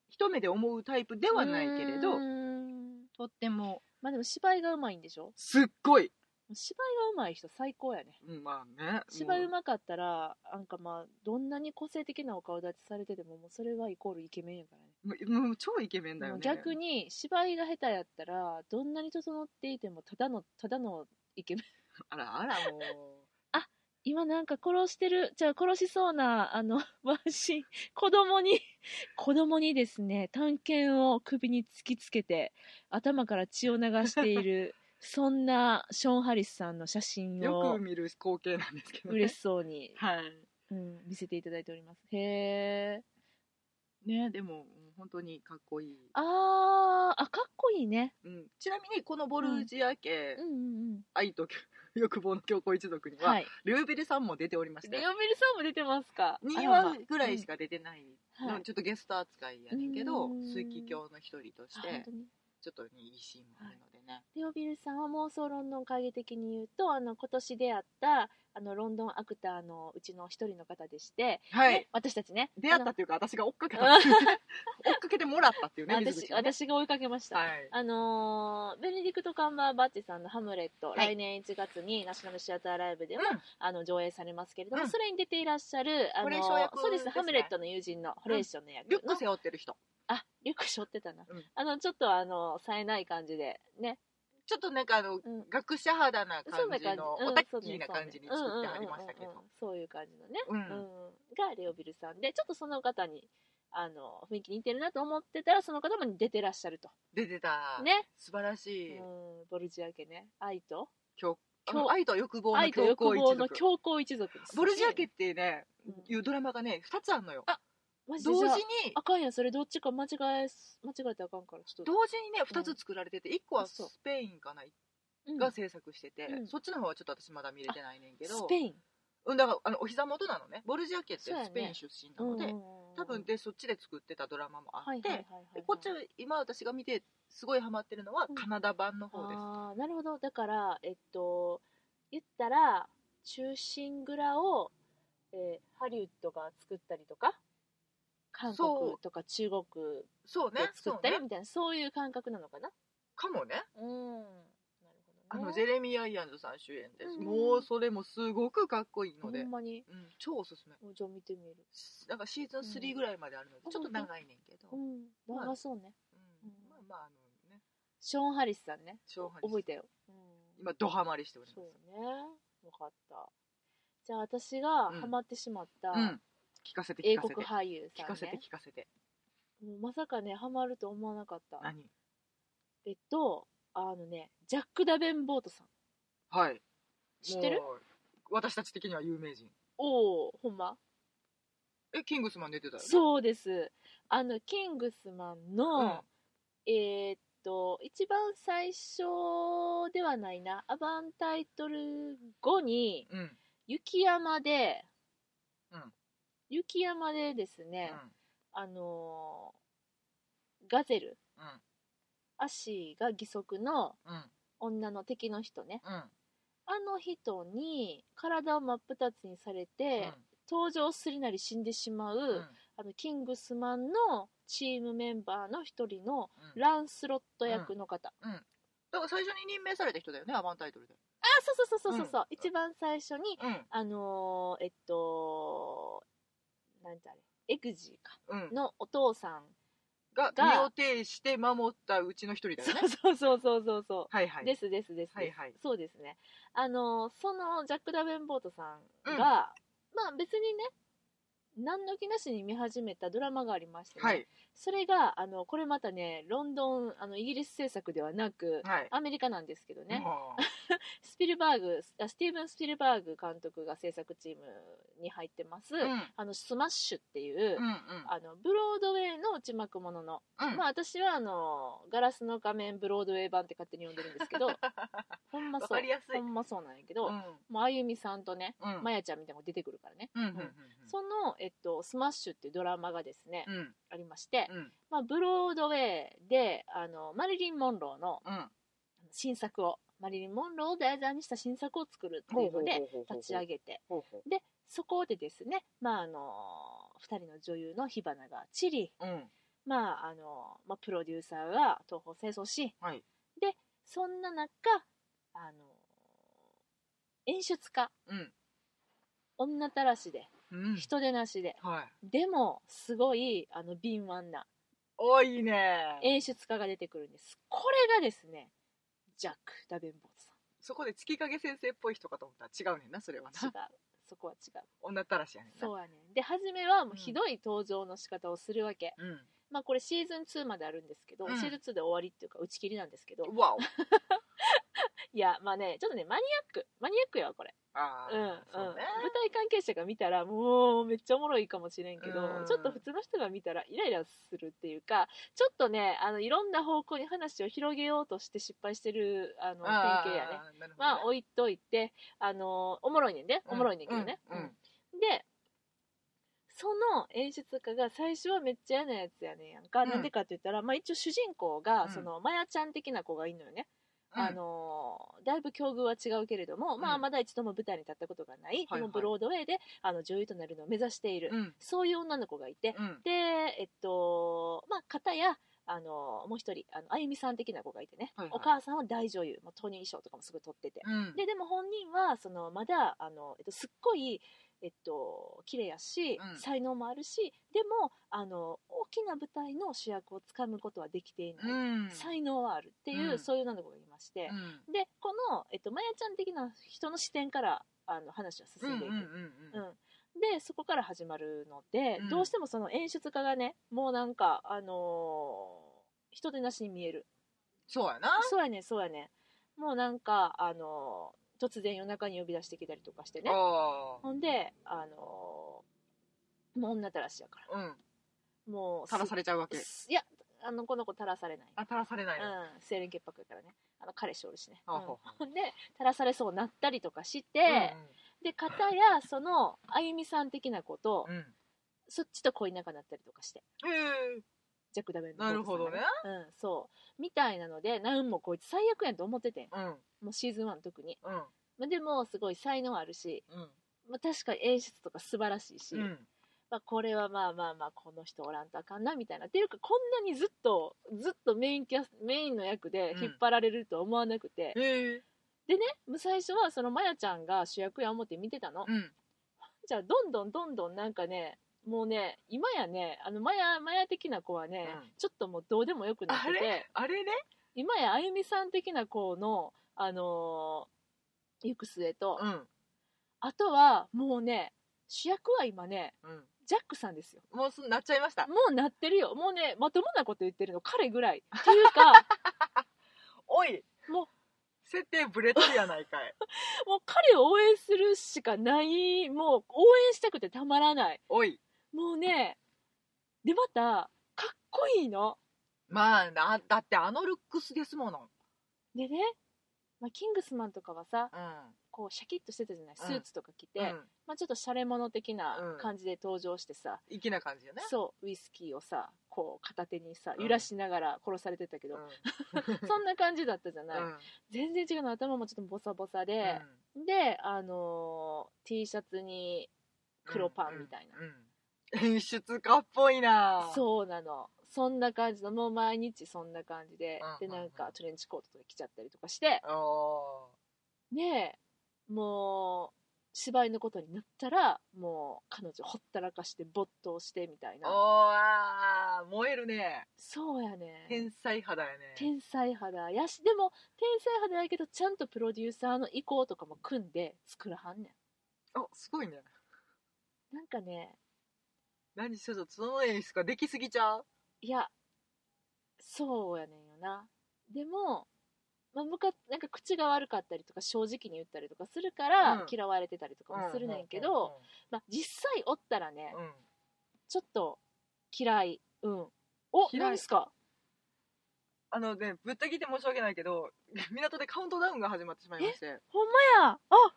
一目で思うタイプではないけれどうーん。とっても。まあでも芝居がうまいんでしょ？すっごい、芝居がうまい人最高やね。うん、まあね。芝居うもまかったら、なんかまあ、どんなに個性的なお顔立ちされてても、もうそれはイコールイケメンやからね。うもう超イケメンだよもうね逆に芝居が下手やったらどんなに整っていてもただのただのイケメン。あらあらもう今なんか殺してるじゃあ殺しそうなあの [LAUGHS] ワンシーン子供に子供にですね探検を首に突きつけて頭から血を流している [LAUGHS] そんなショーン・ハリスさんの写真よをく見る光景なんですけど、ね、嬉しそうに、はい。うん、見せていただいております。へえねでもうん本当にかっこいい、あーあかっこいいね。うん、ちなみにこのボルジア家、うん。うん愛と欲望の強行一族には、うんはい。ルーベルさんも出ておりましてレオビルさんも出てますか？2話ぐらいしか出てないうんはい。のちょっとゲスト扱いやねんけどうん。水気教の一人としてあ本当に。ちょっとねいいシーンもあるのでね、レオビルさんは妄想ロンドン会議的に言うとあの今年出会ったあのロンドンアクターのうちの一人の方でして、はい、ね私たちね。出会ったっていうか私が追っかけた。[LAUGHS] 追っかけてもらったっていうね水私ね。私が追いかけました、はい。あのーベネディクト・カンバーバッチさんの「ハムレット」い。来年1月にナショナルシアターライブでも、うん。あの上映されますけれども、うん。それに出ていらっしゃるあのーそうですハムレットの友人のホレーションの役の、リュック背負ってる人あリュック背負ってたな、うん。あのちょっとあの冴えない感じでね。ちょっとなんかあの、ん。学者肌なそ感じんな感じ、のうんオタッキーな感じに作ってありましたけど。そういう感じのね、うん。うん。がレオビルさんでちょっとその方にあの雰囲気似てるなと思ってたらその方も出てらっしゃると。出てた、ね、素晴らしい、うん、ボルジア家ね。愛と強あ強の愛と欲望の愛と強欲望行一族。の強行一族。ボルジア家ってね、うん。いうドラマがね2つあるのよ。あ同時に。あかんやん。それどっちか間違え間違えたらあかんからちょっと同時にね2つ作られてて1個はスペインかなうん。が制作してて、うん。そっちの方はちょっと私まだ見れてないねんけど。スペイン。うん、だからあのお膝元なのね。ボルジア家ってそうやね。スペイン出身なので、多分でそっちで作ってたドラマもあって、でこっち今私が見てすごいハマってるのはうん。カナダ版の方です、ああなるほど。だからえっと言ったら中心蔵を、えーハリウッドが作ったりとか韓そう。国とか中国でそうね。そうね作ったりみたいなそう,、いう感覚なのかな？かもね。うん。なるあほどね。のジェレミー・アイアンズさん主演です、うん。もうそれもすごくかっこいいので、ほんまに。うん、超おすすめ。もうじゃあ見てみる。なんかシーズン3ぐらいまであるので、うん。ちょっと長いねんけど、うん。うん長そうねまあまああのね。ショーン・ハリスさんね。超ハリス覚えたよ、うん、今ドハマりしておりそうますね。分かった。じゃあ私がうん。ハマってしまったうん聞かせて英聞かせて。国俳優さん聞かせてね聞かせて。もうまさかねハマると思わなかった。何？えっとあのねジャック・ダベンボートさん。はい。知ってる？もう私たち的には有名人。おおほんま？えキングスマン出てたよね。そうです。あのキングスマンの、えーっと一番最初ではないな。アバンタイトル後にうんうん。雪山で、うん雪山でですね、あのーガゼル。うん。アシーが義足のうん。女の敵の人ね。うん。あの人に体を真っ二つにされて、うん。登場するなり死んでしまう、うん。あのキングスマンのチームメンバーの一人のうん。ランスロット役の方、だから最初に任命された人だよねアバンタイトルで。あそうそうそうそうそう、うん。一番最初にうん。あのーえっとなんてあれ。エグジーか。うん。のお父さんが。が身を挺して守ったうちの一人だよね。そうそうそうそうそうはいはい。ですですです、はいはい。そうですね。あのそのジャック・ダベンボートさんが、うん。まあ別にね何の気なしに見始めたドラマがありましてね、はいそれがあのこれまたねロンドンあのイギリス制作ではなく、はい。アメリカなんですけどね、も [LAUGHS] スピルバーグあスティーブン・スピルバーグ監督が制作チームに入ってます、ううん。あのスマッシュっていう、うんうん。あのブロードウェイの内幕ものの、うん。まあ私はあのガラスの仮面ブロードウェイ版って勝手に呼んでるんですけど [LAUGHS] ほんまそうほんまそうなんやけど、うん。もう亜弓さんとね、うん。マヤちゃんみたいなのが出てくるからね、その、えっと、スマッシュっていうドラマがですね、うん。ありまして、うん。まあ、ブロードウェイであのマリリン・モンローのうん。新作をマリリン・モンローを題材にした新作を作るっていうので立ち上げて。でそこでですね、まああの2人の女優の火花が散り、うん。まああのまあ、プロデューサーが東奔西走しはい。でそんな中あの演出家うん。女たらしでうん人手なしで。はい。でもすごいあの敏腕な。おいいね。演出家が出てくるんです。これがですねジャック・ダベンボートそこで月影先生っぽい人かと思った。ら違うねんなそれはさん違う。なそこは違う。女ったらしやねんな。そうやねん。で初めはもうひどい登場の仕方をするわけ、うん。まあこれシーズン2まであるんですけど、うん。シーズン2で終わりっていうか打ち切りなんですけど。わお [LAUGHS] いやまあねちょっとねマニアック。マニアックよこれ。あうんうん、舞台関係者が見たらもうめっちゃおもろいかもしれんけど、うん。ちょっと普通の人が見たらイライラするっていうかちょっとねあのいろんな方向に話を広げようとして失敗してるあの典型やね。ね。まあ置いといてあのおもろいねんでおもろいねんけどね、うんうん。うんでその演出家が最初はめっちゃ嫌なやつやねんやんか、うん。なんでかって言ったら、まあ、一応主人公が、うん。そのマヤちゃん的な子がいるのよね、うんあのだいぶ境遇は違うけれども、まあ、うん。まだ一度も舞台に立ったことがない、はいはい。でもブロードウェイであの女優となるのを目指している、うん。そういう女の子がいて、うん。でえっとまあ片やあのもう一人あのあゆみさん的な子がいてね、はいはい。お母さんは大女優もうトニー賞とかもすごい取ってて、うん。ででも本人はそのまだあの、えっと、すっごい、えっと綺麗やし、うん。才能もあるしでもあの大きな舞台の主役をつかむことはできていない、うん。才能はあるっていう、うん。そういう女の子がいまして、うん。でこの、えっと、まやちゃん的な人の視点からあの話は進んでいく、うんうんうんうん。でそこから始まるので、うん。どうしてもその演出家がねもうなんかあのー人手なしに見える。そうやな。そうやねそうやねもうなんかあのー突然夜中に呼び出してきたりとかしてね。あほんであのーもう女たらしやかあうん。らもう垂らされちゃうわけ。すいやあのこの子垂らされない。あ垂らされないの。うん。清廉潔白やからね。あの彼氏おるしね、うん。ほうほう。ほんで垂らされそうになったりとかして、うで片やそのあゆみさん的なこと、んうん。そっちと恋仲になったりとかして。へえジャック・ダベンなるほどね。うんそう。みたいなのでなんもこいつ最悪やんと思っててん。うん。もうシーズン1特に、うん。まあ、でもすごい才能あるし、うん。まあ、確かに演出とか素晴らしいし、うん。まあ、これはまあまあまあこの人おらんとあかんなみたいな。っていうかこんなにずっとずっとメインキャスメインの役で引っ張られるとは思わなくて、へえ。でねもう最初はそのまやちゃんが主役や思って見てたの、うん。じゃあどんどんどんどんなんかねもうね今やねあのマヤマヤ的な子はね、うん。ちょっともうどうでもよくなっててあれ？あれね？今やあゆみさん的な子のあのー行く末と、うん。あとはもうね主役は今ねうん。ジャックさんですよ。もうすなっちゃいました。もうなってるよ。もうねまともなこと言ってるの彼ぐらい。[LAUGHS] っていうかおい！もう設定ブレてるやないかい。[LAUGHS] もう彼を応援するしかないもう応援したくてたまらない。おいもうねでまたかっこいいの。まあなだってあのルックスですもの。でね、まあ、キングスマンとかはさうん。こうシャキッとしてたじゃない？スうん。ーツとか着て、うん。まあ、ちょっとシャレ者的なうん。感じで登場してさ、粋な感じよね。そうウイスキーをさこう片手にさうん。揺らしながら殺されてたけど、うん。[LAUGHS] そんな感じだったじゃない、うん。全然違うの。頭もちょっとボサボサで、であのー T シャツに黒パンみたいな、演出家っぽいな。そうなの。そんな感じのもう毎日そんな感じで、うんでなんかトレンチコートとか着ちゃったりとかして。おねえも芝居のことになったらもう彼女ほったらかして没頭してみたいな。あー燃えるね。そうやね。天才肌やね。天才肌やしでも天才肌やけどちゃんとプロデューサーの意向とかも組んで作らはんねあすごいね。んなんかね何ちょっとその演出ができすぎちゃう？いやそうやねんよな。でも、まあ、むかなんか口が悪かったりとか正直に言ったりとかするからうん。嫌われてたりとかもするねんけうど、まあ、実際おったらね、んうん。うんちょっと嫌いうん。お嫌い？何すか？あのねぶった切って申し訳ないけど [LAUGHS] 港でカウントダウンが始まってしまいまして。ほんまや！ああ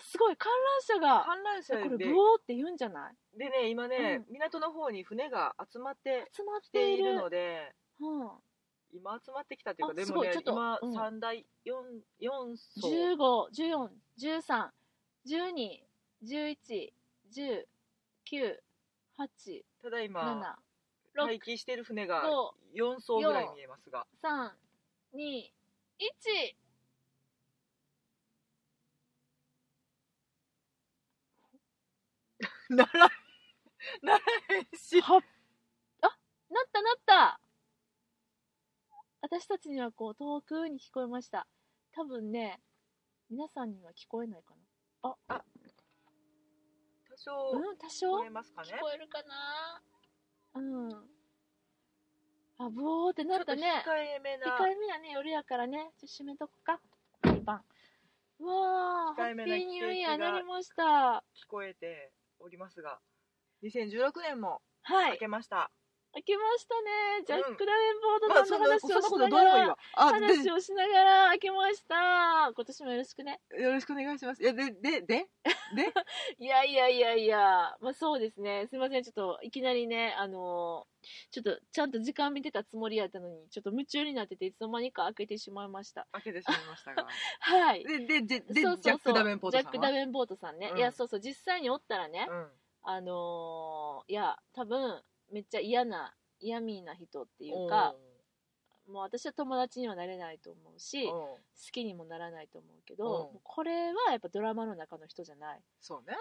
すごい。観覧車が観覧車これでブオーって言うんじゃない？でね今ね、港の方に船が集まって集まっきてているのでうん、今集まってきたっていうかあですもねごいちょっと今うん。3台4四層。151413111098ただいま7待機してる船が五4層ぐらい見えますが。3 2 1ならならへんし。はっ。あなったなった。私たちにはこう遠くに聞こえました。多分ね皆さんには聞こえないか多少なうん多聞少こえますかね。聞こえるかな。うん。あブオーってなったね。控えめな。控えめやね。夜やからね。ちょっと閉めとくか。はいバン。うわーハッピーニューイヤーなりました。聞こえておりますが2016年もはい。明けました、開けましたね。ジャッうんク・ダメンボードさん。の話をしながらどうでもいいわ。あで話をしながら開けました。今年もよろしくね。よろしくお願いします。いやででで？で？[LAUGHS] いやいやいやいや。まあそうですね。すいません。ちょっといきなりねあのーちょっとちゃんと時間見てたつもりやったのにちょっと夢中になってていつの間にか開けてしまいました。開けてしまいましたが。[LAUGHS] はい。ででででそうそうそう。ジャック・ダベンポートさんは？ジャック・ダベンポートさんね、うん。いやそうそう。実際におったらね、うん。あのーいや多分めっちゃ嫌な嫌味な人っていうかもう私は友達にはなれないと思うしうん。好きにもならないと思うけど、これはやっぱドラマの中の人じゃない。そうね。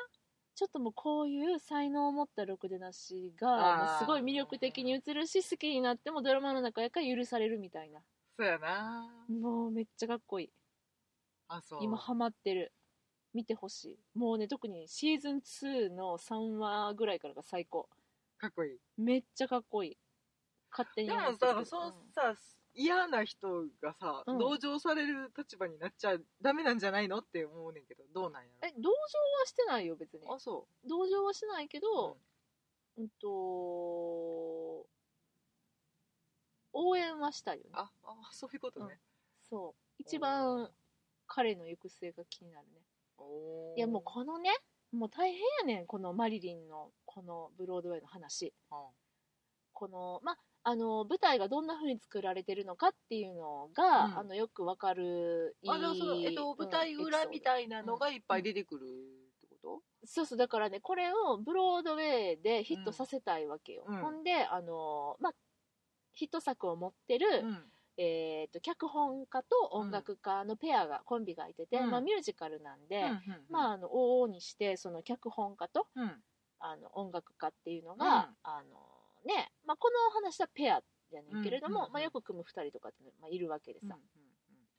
ちょっともうこういう才能を持ったろくでなしあがすごい魅力的に映るし好きになってもドラマの中やから許されるみたいな。そうやな。もうめっちゃかっこいい。あそう。今ハマってる。見てほしい。もうね特にシーズン2の3話ぐらいからが最高かっこいい。めっちゃかっこいい。勝手にでもさそのさ嫌な人がさ、うん。同情される立場になっちゃダメなんじゃないのって思うねんけどどうなんやえ同情はしてないよ別に。ろあそ同情はしないけう、ど、うんと応援はしたいよね。ああそういうことね、そう。一番彼の行く末が気になるね。おー。いやもうこのねもう大変やねんこのマリリンのこのブロードウェイの話。うん。このまあの舞台がどんな風に作られてるのかっていうのが、うん。あのよくわかるいいあじゃあその、えっと、舞台裏みたいなのがいっぱい出てくるってこと、そうそうだからねこれをブロードウェイでヒットさせたいわけよ、うん。ほんであのまあヒット作を持ってる、うんえー、と脚本家と音楽家のペアが、コンビがいてて、うん。まあ、ミュージカルなんで、うんまあ、あの往々にしてその脚本家とうん。あの音楽家っていうのが、うん。あのねまあ、この話はペアやねんけれども、うんうんうんまあ、よく組む2人とかって、まあ、いるわけでうんさ、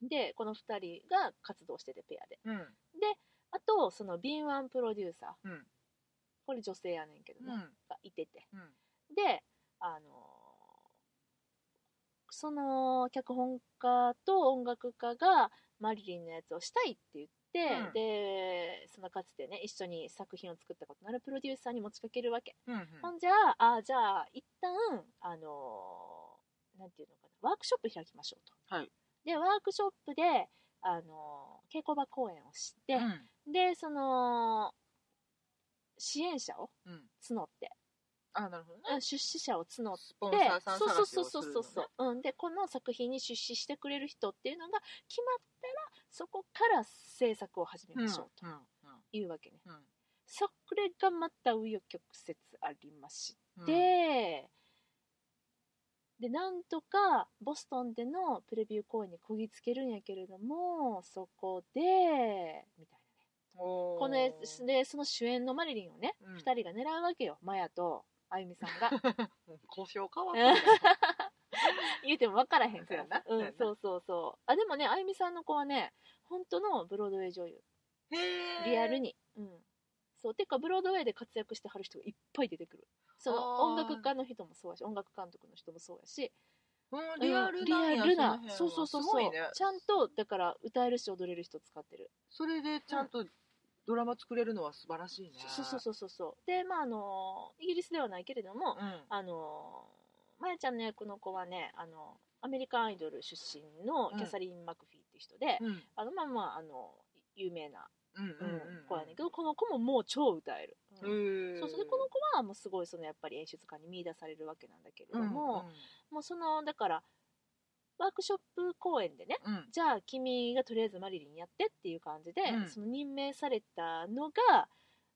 でこの2人が活動しててペアで。うん。あとその敏腕プロデューサー。うん。これ女性やねんけどね、うん。がいてて。うん。であのその脚本家と音楽家がマリリンのやつをしたいって言って、うん。でそのかつてね一緒に作品を作ったことのあるプロデューサーに持ちかけるわけ、うんうん。ほんじゃああじゃあ一旦あのなんていうのかなワークショップ開きましょうと。はい。でワークショップであの稽古場公演をして、うん。でその支援者をうん。募ってあなるほどね。うん出資者を募ってそうそうそうそうそうそう、うん、でこの作品に出資してくれる人っていうのが決まったらそこから制作を始めましょうとうんうんいうわけね、うん。それがまた紆余曲折ありましうんて、でなんとかボストンでのプレビュー公演にこぎつけるんやけれどもそこでみたいここの絵でその主演のマリリンをね、うん。二人が狙うわけよマヤとあゆみさんが。故障変わ [LAUGHS] 言うても分からへんからな。うんそうそうそうあでもねあゆみさんの子はね本当のブロードウェイ女優。リアルに。うん。そうてかブロードウェイで活躍してはる人がいっぱい出てくる。そのあー。音楽家の人もそうやし音楽監督の人もそうやし。うんリアルなうんリアルなそうそうそうそう、ちゃんとだから歌えるし踊れる人使ってる。それでちゃんとドラマ作れるのは素晴らしいね。そうそうそうそうそう。でまああのイギリスではないけれども、うん。あのまやちゃんの役の子はねあのアメリカンアイドル出身のキャサリン・マクフィーって人で、うん。あのまあまああの有名な、うんうんうん子やねんけどこの子ももう超歌える、ううんんそうそう。でこの子はもうすごいそのやっぱり演出家に見出されるわけなんだけれども、もうそのだからワークショップ公演でねうん。うんじゃあ君がとりあえずマリリンやってっていう感じで、うん。その任命されたのが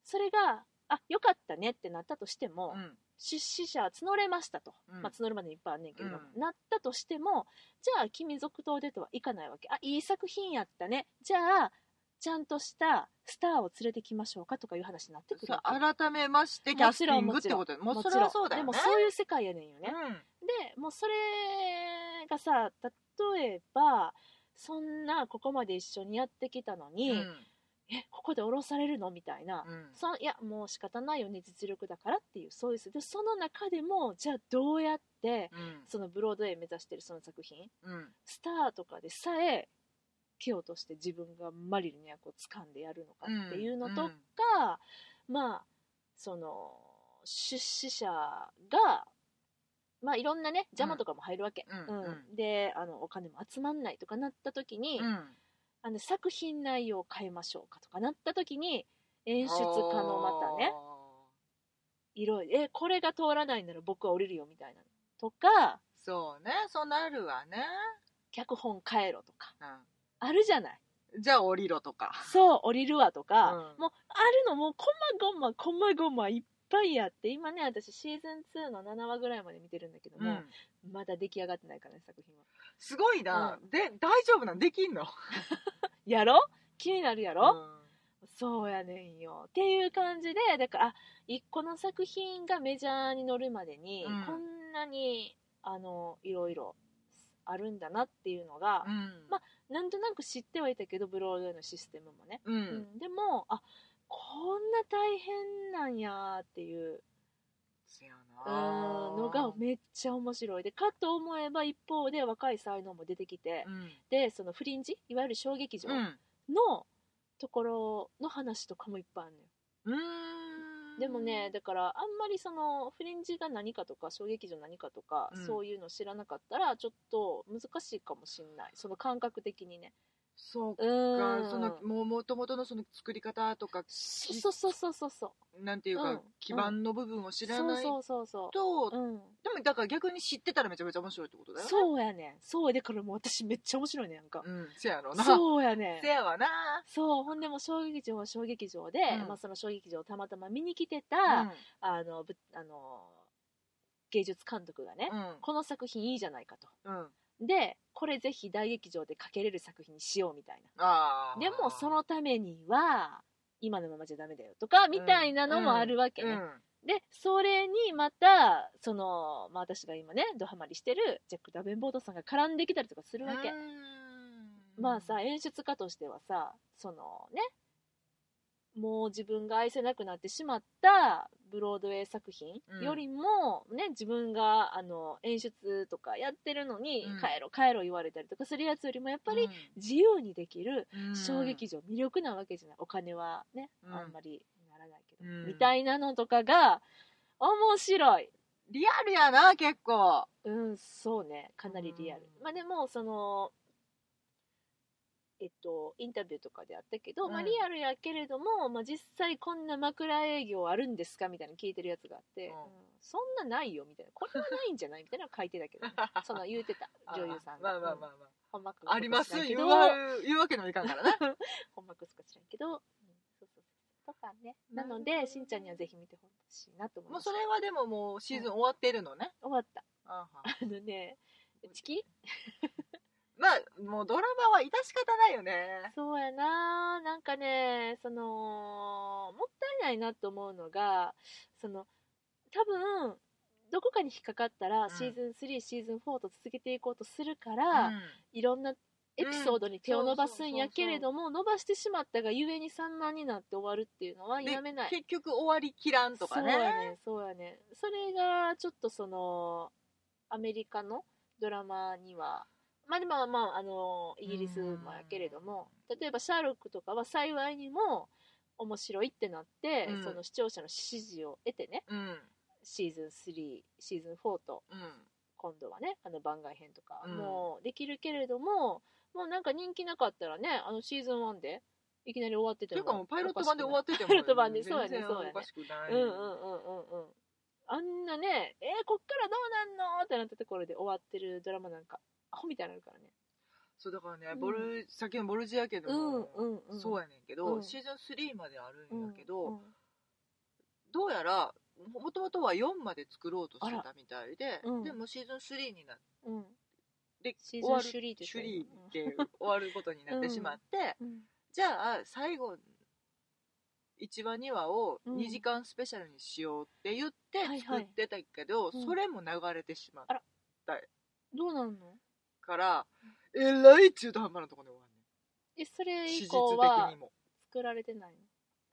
それがあよかったねってなったとしても、うん。出資者募れましたと、うん。まあ、募るまでにいっぱいあんねんけれどなったとしてもじゃあ君続投でとはいかないわけ。あいい作品やったね。じゃあちゃんとしたスターを連れてきましょうかとかいう話になってくる改めましてキャスティングってこと？でもうそれはそうだよね。でもそういう世界やねんよね、うん。でもうそれがさ例えばそんなここまで一緒にやってきたのに、うん。えここで降ろされるの？みたいな、うん。そいやもう仕方ないよね実力だからっていうそういうでその中でもじゃあどうやってうん。そのブロードウェイ目指してるその作品うん。スターとかでさえ木を落として自分がマリルの役を掴んでやるのかっていうのとか、うんまあその出資者がまあいろんなね邪魔とかも入るわけ、うん。うんであのお金も集まんないとかなった時に、うん。あの作品内容を変えましょうかとかなった時に演出家のまたねいろいろえこれが通らないなら僕は降りるよみたいなとかそうねそうなるわね、脚本変えろとか。うあるじゃない。ん、じゃあ降りろとか。そう降りるわとか、うん。もうあるのもうこまごまこまごまいっぱいあって今ね私シーズン2の7話ぐらいまで見てるんだけども、うん。まだ出来上がってないからね作品は。すごいな、で大丈夫なん？できんの？[LAUGHS] やろ？気になるやろ、うん。そうやねんよ。っていう感じでだからあ一個の作品がメジャーに乗るまでに、うん。こんなにあのいろいろあるんだなっていうのが、うん。まなんとなく知ってはいたけどブロードウェイのシステムもね、ううん。んでもあこんな大変なんやっていうせやうな。ーんのがめっちゃ面白い。でかと思えば一方で若い才能も出てきて、うんでそのフリンジいわゆる小劇場うんのところの話とかもいっぱいあるのようーんでもねだからあんまりそのフリンジが何かとか小劇場何かとか、うん。そういうの知らなかったらちょっと難しいかもしんない。その感覚的にねそううーん。かそのもう元々のその作り方とかそうそうそうそうそうなんていうか、うん。基盤の部分を知らないそうそうそうそと、う、うん、でもだから逆に知ってたらめちゃめちゃ面白いってことだよね。そうやねん。そうだからもう私めっちゃ面白いねんなんか、うん。せやろな。そうやねん。せやわな。そうほんでも小劇場は小劇場で、うん。まあ、その小劇場をたまたま見に来てた、うん。あのぶあの芸術監督がね、うん。この作品いいじゃないかと。うんでこれぜひ大劇場でかけれる作品にしようみたいな。でもそのためには今のままじゃダメだよとかみたいなのもあるわけね、うん。でそれにまたその、まあ、私が今ねドハマりしてるジャック・ダベンボートさんが絡んできたりとかするわけ、うん。まあさ演出家としてはさそのねもう自分が愛せなくなってしまったブロードウェイ作品うん。よりも、ね、自分があの演出とかやってるのに、うん。帰ろ帰ろ言われたりとかするやつよりもやっぱりうん。自由にできるうん。小劇場魅力なわけじゃない。お金はね、うん。あんまりならないけど、うん。みたいなのとかが面白い。リアルやな結構。うんそうね。かなりリアル、うん。まあでもそのえっとインタビューとかであったけど、うん。まあリアルやけれども、まあ、実際こんな枕営業あるんですか？みたいなの聞いてるやつがあって、うん。うんそんなないよみたいな。これはないんじゃない？みたいなの書いてたけど、ね、[LAUGHS] その言うてた女優さんが。まあまあまあまあ。あります言うわ言うわけにもいかんからなほんまくすか知らんけど、うん、そうそうとかね。なのでしんちゃんにはぜひ見てほしいなと思います。もうそれはでももうシーズン終わってるのね、終わった。あのねチキ？まあもうドラマは致し方ないよね。そうやな。なんかねそのもったいないなと思うのがその多分どこかに引っかかったら、ん。シーズン3シーズン4と続けていこうとするから、うん。いろんなエピソードに手を伸ばすんやうん。けれども、伸ばしてしまったがゆえに散漫になって終わるっていうのはでやめない。結局終わりきらんとかね。そうやねそうやねそれがちょっとそのアメリカのドラマにはまあでもまああのイギリスもやけれども例えば「シャーロック」とかは幸いにも面白いってなって、うん。その視聴者の支持を得てねうん。シーズン3シーズン4とうん。今度はねあの番外編とかうん。もできるけれども、もうなんか人気なかったらねあのシーズン1でいきなり終わっててもていうかもうパイロット版で終わっててもパイロット版でそうやねそうやね。おかしくない。うんうんうんうんうん。あんなねえー、こっからどうなんのってなったところで終わってるドラマなんかアホみたいになるからね。そうだからね、うん。ボルさっきのボルジア家でうんも、うんうん。そうやねんけど、うん。シーズン3まであるうんんやけど、うんどうやらもともとは4まで作ろうとしてたみたいで、うん。でもシーズン3になっうん。てシーズンシュリーってシュ言リって終わることになってしまって、うん。じゃあ最後1話2話をうん。2時間スペシャルにしようって言ってはいはい。作ってたけど、うん。それも流れてしまっあら。どうなんの？から、えらい中途半端なところで終わんねえそれ以降は作られてない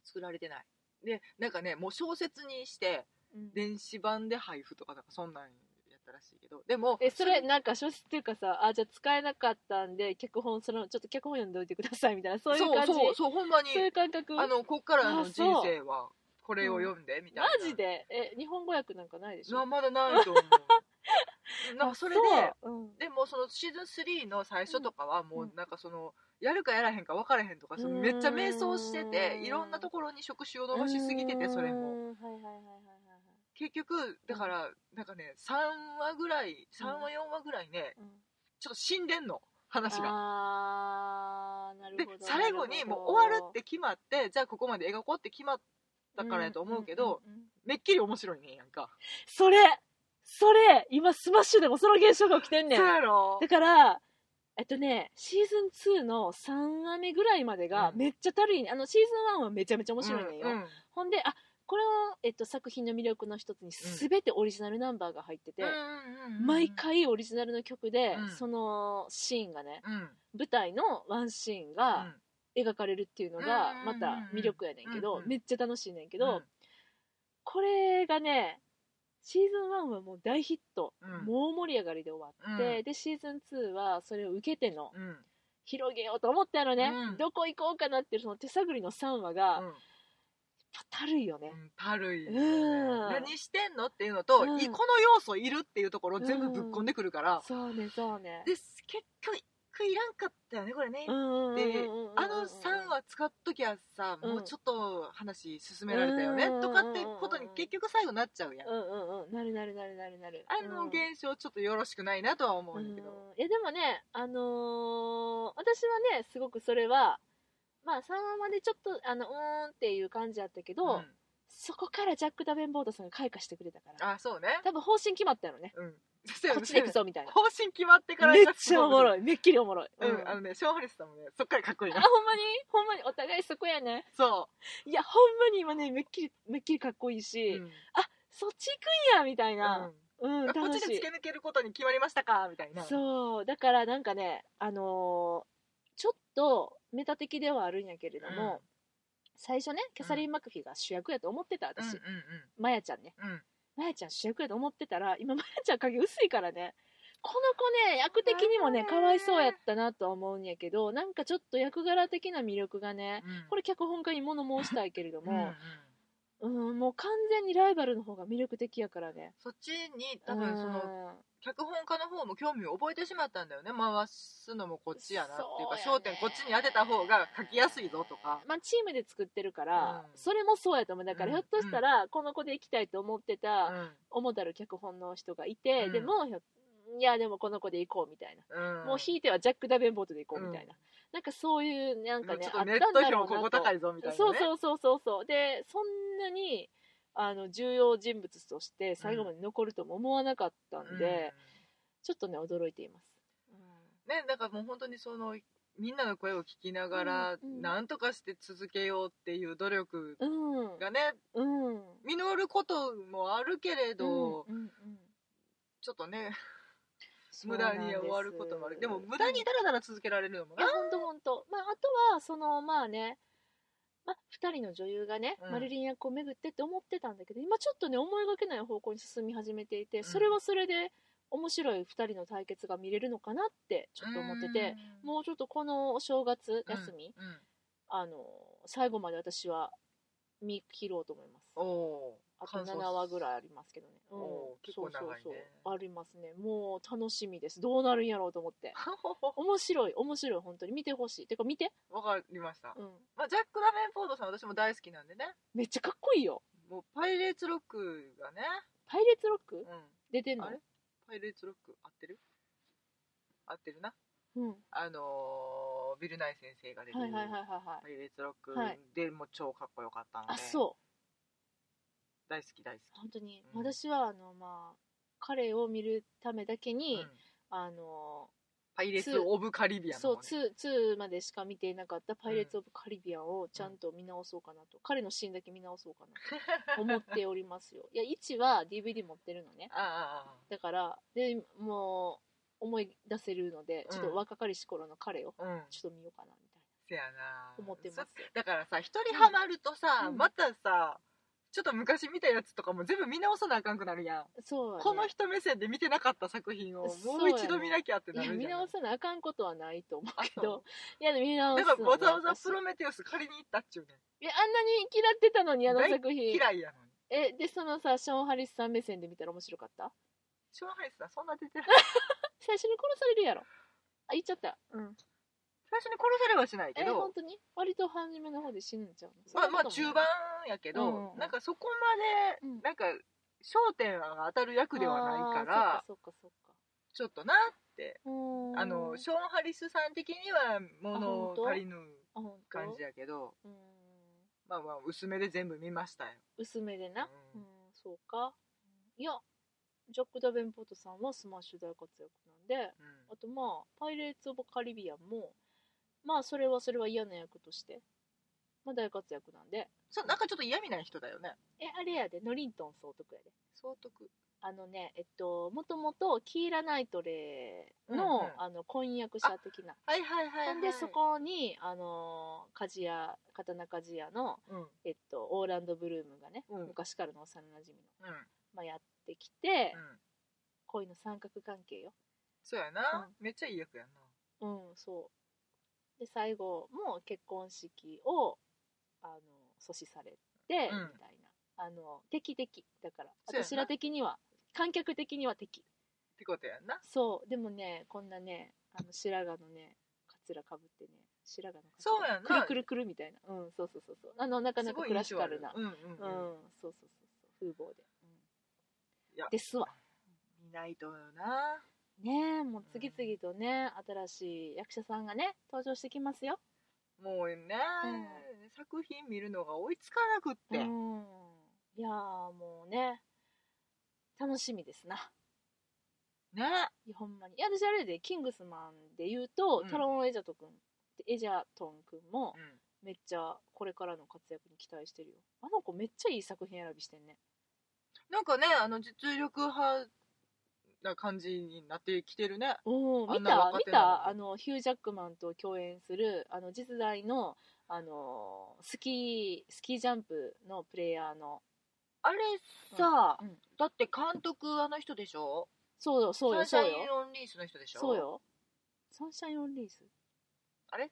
作られてない。でなんかねもう小説にしての、うん。電子版で配布とかなんかそんなんやったらしいけど。でもえそれなんか小説っていうかさあじゃあ使えなかったんで脚本そのちょっと脚本読んでおいてくださいみたいなそういう感じ？そうそうそうほんまにそういう感覚？あのこっからのあ人生はこれを読んでみたいな。マジで？え日本語訳なんかないでしょ？なまだないと思う [LAUGHS] なんかそれで？そう、うん、でもそのシーズン3の最初とかはもううん。なんかそのやるかやらへんか分からへんとかそのめっちゃ迷走しててうん。いろんなところに触手を伸ばしすぎててそれも。結局だからなんかね3話ぐらい3話4話ぐらいねうん。ちょっと死んでんの話が。であーなるほど最後にもう終わるって決まってじゃあここまで描こうって決まったからやと思うけど、めっきり面白いねんやんか。それそれ今スマッシュでもその現象が起きてんねん。そうやろ。だからえっとねシーズン2の3話目ぐらいまでがうんめっちゃたるいねあのシーズン1はめちゃめちゃ面白いねんよ、うんうん。ほんであこれの、えっと、作品の魅力の一つに全てオリジナルナンバーが入ってて、うんうんうんうん毎回オリジナルの曲で、うん。そのシーンがねうん。舞台のワンシーンが描かれるっていうのがうんまた魅力やねんけど、うんうんめっちゃ楽しいねんけけど、これがねシーズン1はもう大ヒット、うん。もう盛り上がりで終わって、うん。でシーズン2はそれを受けてのうん。広げようと思ったのね、うん。どこ行こうかなっていうその手探りの3話が、やっぱたるいよね、うんたるいよね。うん。何してんのっていうのと、うん。いこの要素いるっていうところを全部ぶっ込んでくるから、そうねそうね。で結局いらんかったよねこれね、うんうんうんであの3話使っときゃさ、うん。もうちょっと話進められたよね、うんとかってことに結局最後なっちゃうやん、うんうんうん。なるなるなるなるなる。あの現象ちょっとよろしくないなとは思うんだけど、うん。いやでもねあのー私はねすごくそれはまあ3話までちょっとあのうーんっていう感じやったけど、うん。そこからジャック・ダベンボートさんが開花してくれたから。あそうね。多分方針決まったよね。うんこっちで行くぞみたいな。方針決まってから。めっちゃおもいろい。めっきりおもろい、うん、あのねショーン・ハリスさんもねそっからかっこいいな。あほんまに？ほんまに？お互いそこやね。そいやほんまに今ねめっきりめっきりかっこいいし、う、うん。あそっち行くんやみたいな。うん、あこっちで突き抜けることに決まりましたか？みたいな。そう。だからなんかねあのーちょっとメタ的ではあるんやけれども、最初ねキャサリン・マクフィーが主役やと思ってた私、うんうん。マヤちゃんね。うんうんマヤちゃん主役やと思ってたら今マヤちゃん影薄いからね。この子ね役的にもねかわいそうやったなとは思うんやけどなんかちょっと役柄的な魅力がねうん。これ脚本家に物申したいけれどうんうんも、うん、もう完全にライバルの方が魅力的やからね。そっちに多分その脚本家の方も興味を覚えてしまったんだよね。回すのもこっちやなっていうかね。焦点こっちに当てた方が書きやすいぞとか。まあ、チームで作ってるから、うん。それもそうやと思う。だから、うんひょっとしたらこの子で行きたいと思ってたうん。主たる脚本の人がいて、うん。でもいやでもこの子で行こうみたいな、うん。もうひいてはジャック・ダベンボートで行こうみたいな、なんかそういうなんかねちょっとネットだろうな標高高いぞみたいなね。そうそうそうそうそう。でそんなにあの重要人物として最後まで残るとも思わなかったんで、ちょっとね驚いています、ねなんかもう本当にそのみんなの声を聞きながら、うんうん。なんとかして続けようっていう努力うん。がね、うん。実ることもあるけれど、うんうんうん。ちょっとね無駄に終わることもある。でも無駄にだらだら続けられるのもないや、ほんとほんと。まあ、あとは、その、まあね、まあ、二人の女優がね、うん。マリリン役を巡ってって思ってたんだけど、今ちょっとね、思いがけない方向に進み始めていて、それはそれで面白い二人の対決が見れるのかなってちょっと思ってて、うん。もうちょっとこのお正月休み、うん。うん。あの、最後まで私は見切ろうと思います。おおあと7話ぐらいありますけどね。うん結構長いねそうそうそうありますね。もう楽しみです。どうなるんやろうと思って。い [LAUGHS] 面白い、面白い、本当に見てほしい。てか見て。わかりました、うん。まあ、ジャック・ダメンフォードさん私も大好きなんでねめっちゃかっこいいよ。もうパイレーツロックがね、パイレーツロック？うん、出てんの？パイレーツロック合ってる？合ってるなうん。はあのービル・ナイ先生が出てるいはいはいはいはい。パイレーツロックはいでもう超かっこよかったので、あ、そう。大好き大好き、本当に。うん。私は、あの、まあ、彼を見るためだけに、うん。あの、パイレーツ・オブ・カリビアンそう、の方ね2、2までしか見ていなかったパイレーツ・オブ・カリビアンをちゃんと見直そうかなと。彼のシーンだけ見直そうかなと [LAUGHS] 思っておりますよ。いや、1は DVD 持ってるのね。ああだから、で、もう、思い出せるので、ちょっと若かりし頃の彼を、ちょっと見ようかな、みたいせやな。な、思ってます。だからさ一人ハマるとさ、うん。またさちょっと昔見たやつとかも全部見直さなあかんくなるやん、そう、ね、この人目線で見てなかった作品をもう一度見なきゃってなるじゃん。直さなあかんことはないと思うあけど。[LAUGHS] いや見直すだからわざわざ私プロメテウス借りに行ったっちゅうねいやあんなに嫌ってたのにあの大作品。嫌いやのに。えでそのさショーン・ハリスさん目線で見たら面白かった？ショーン・ハリスさんそんな出てない。[LAUGHS] 最初に殺されるやろ。あ言っちゃった。うん最初に殺されはしないけえど本当に？割と初めの方で死ぬんちゃうの？まあまあ中盤やけど、うんうん。なんかそこまで、うん。なんか焦点が当たる役ではないからかそっかそっかちょっとなって。うー。んあのショーン・ハリスさん的には物足りぬあ本当？感じやけど。うーん。まあまあ薄めで全部見ましたよ。薄めでな。ううんん、そうか。いやジャック・ダベンポートさんはスマッシュ大活躍なんでうん。あとまあ、パイレーツ・オブ・カリビアンも、まあ、それはそれは嫌な役として、まあ、大活躍なんで、そうなんかちょっと嫌味ない人だよね。え、あれやで、ノリントン総督やで。総督。あのね、えっと、もともとキーラ・ナイトレーの、うんうん。あの、婚約者的な。はいはいはい、はい、で、そこに、あのー、鍛冶屋、刀鍛冶屋の、うん。えっと、オーランド・ブルームがね、うん。昔からの幼馴染の、うん。まあ、やってきて、うん。恋の三角関係よ。そうやな、めっちゃいい役やんな。うん、そう。で、最後も結婚式を、あの、阻止されて、うんみたいな。あの、敵敵。だから、そうやな私ら的には、観客的には敵。ってことやんなそう。でもね、こんなね、あの、白髪のね、カツラかぶってね、白髪のカツラそうやなくるくるくるみたいな。うん、そうそうそうそう。あの、なかなかクラシカルな。うんうんううんん、そうそうそうそう。風貌で。いやうん、ですわ。見ないとよなねえ、もう次々とね、新しい役者さんがね、登場してきますよ。もうね、作品見るのが追いつかなくって、うん。いやーもうね楽しみですな。ね。ほんまに。いや私あれでキングスマンで言うと、うん。タロン・エジャト君エジャトン君もうん。めっちゃこれからの活躍に期待してるよ。あの子めっちゃいい作品選びしてんね。なんかねあの実力派な感じになってきてるね。見た？見た？あのヒュー・ジャックマンと共演するあの実在のあのスキースキージャンプのプレイヤーの。あれさ、うん。うん、だって監督あの人でしょ？そうよそうよサンシャイン・オン・リースの人でしょ？そうよ。サンシャイン・オン・リース？あれ？違う。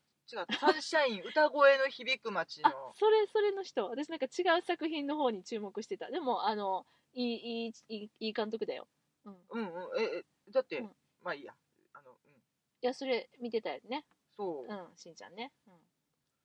サンシャイン歌声の響く街の。それそれの人。私なんか違う作品の方に注目してた。でもあのいいいいいい監督だよ。うん、いうんうん。ええだって、うん。まあいいや。あの、うん、やそれ見てたよね。そう、うんしんちゃんね、うん、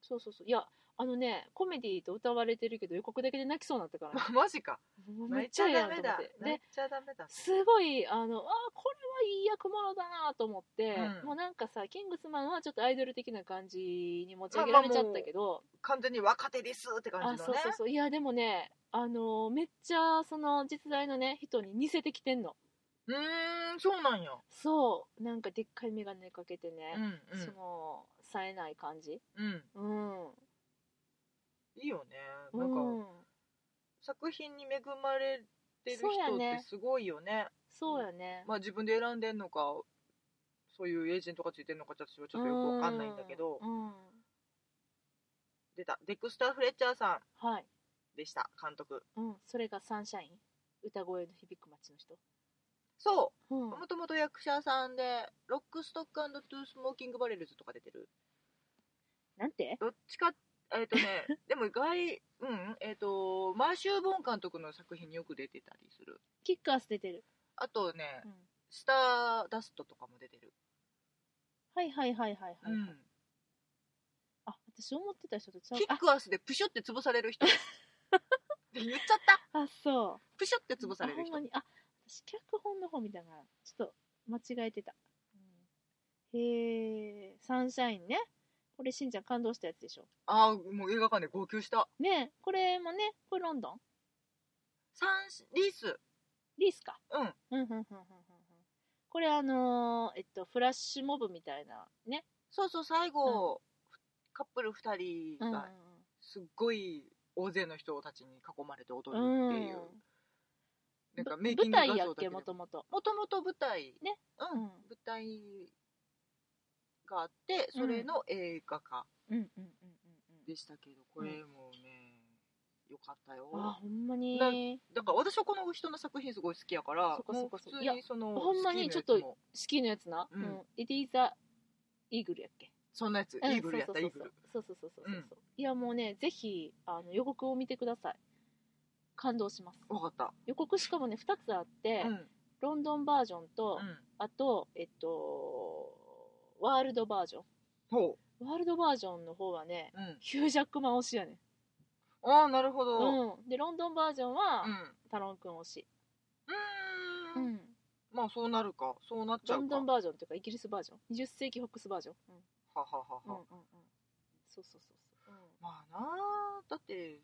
そうそうそう。いやあのねコメディと歌われてるけど予告だけで泣きそうになったから、ね、ま [LAUGHS] マジか。もうめっちゃええだんと思っちゃダメだ。すごいあのあこれはいい役者だなと思って、うん。もうなんかさキングスマンはちょっとアイドル的な感じに持ち上げられちゃったけど、完全に若手ですって感あじのね。そうそうそう。いやでもねあのめっちゃその実在のね人に似せてきてんのうーんそうなんや。そう。なんかでっかい眼鏡かけてうね、んうん。その冴えない感じ。うん。うん。いいよね。なんか、うん、作品に恵まれてる人ってすごいよね。そうやね、まあ自分で選んでんのかそういうエージェントがついてんのか私はちょっとよくわかんないんだけど。うん、うん。出た。デクスター・フレッチャーさん。はい、でした。監督。うん、それがサンシャイン。歌声が響く街の人そう。うん。もともと役者さんでロックストックトゥースモーキングバレルズとか出てる。なんて？どっちかえっ、とね [LAUGHS] でも外うんえっ、とマシュー・ヴォーン監督の作品によく出てたりする。キックアス出てる、あとねうん、スターダストとかも出てる。はいはいはいはいはい、うん。あ私思ってた人とちゃう。キックアスでプシュって潰される人。言っちゃった。[LAUGHS] ああそう。プシュって潰される人。あ私脚本の方見たからちょっと間違えてた、うん。へえサンシャインね。これしんちゃん感動したやつでしょ。ああもう映画館で号泣した。ねこれもねこれロンドン？サンリース。リースか。うん。うんうんうんうんうん。うんこれあのーえっとフラッシュモブみたいなね。そうそう最後、カップル2人うんがすっごい大勢の人たちに囲まれて踊るうんっていう、なんかぶメイキング舞台やっけもともともともと舞台。ね。うん、うん。舞台があってそれの映画化うんうんうんでしたけど、これもねよかったよ。あほんまに。なだから私はこの人の作品すごい好きやからもう普通にそのほんまにスキーのやつも。スキーのやつな、うん。エディーザ・イーグルやっけ。そんなやつ、うんイーグルやったそうそうイーグルそう。そうそうそうそうそう、うんいやもうねぜひあの予告を見てください感動します。分かった。予告しかもね2つあって、うん。ロンドンバージョンと、うん。あとえっとワールドバージョほンワールドバージョンの方はねううん。ヒュージャックマン推しやねああなるほど。うん。ん、うん、でロンドンバージョンは、うん。タロン君推し、うーん。まあそうなるか。そうなっちゃうか。ロンドンバージョンっていうかイギリスバージョン。20世紀ホックスバージョン、はははうん、うんは、うんうん。そうそうそうそう、うん。まあなあだって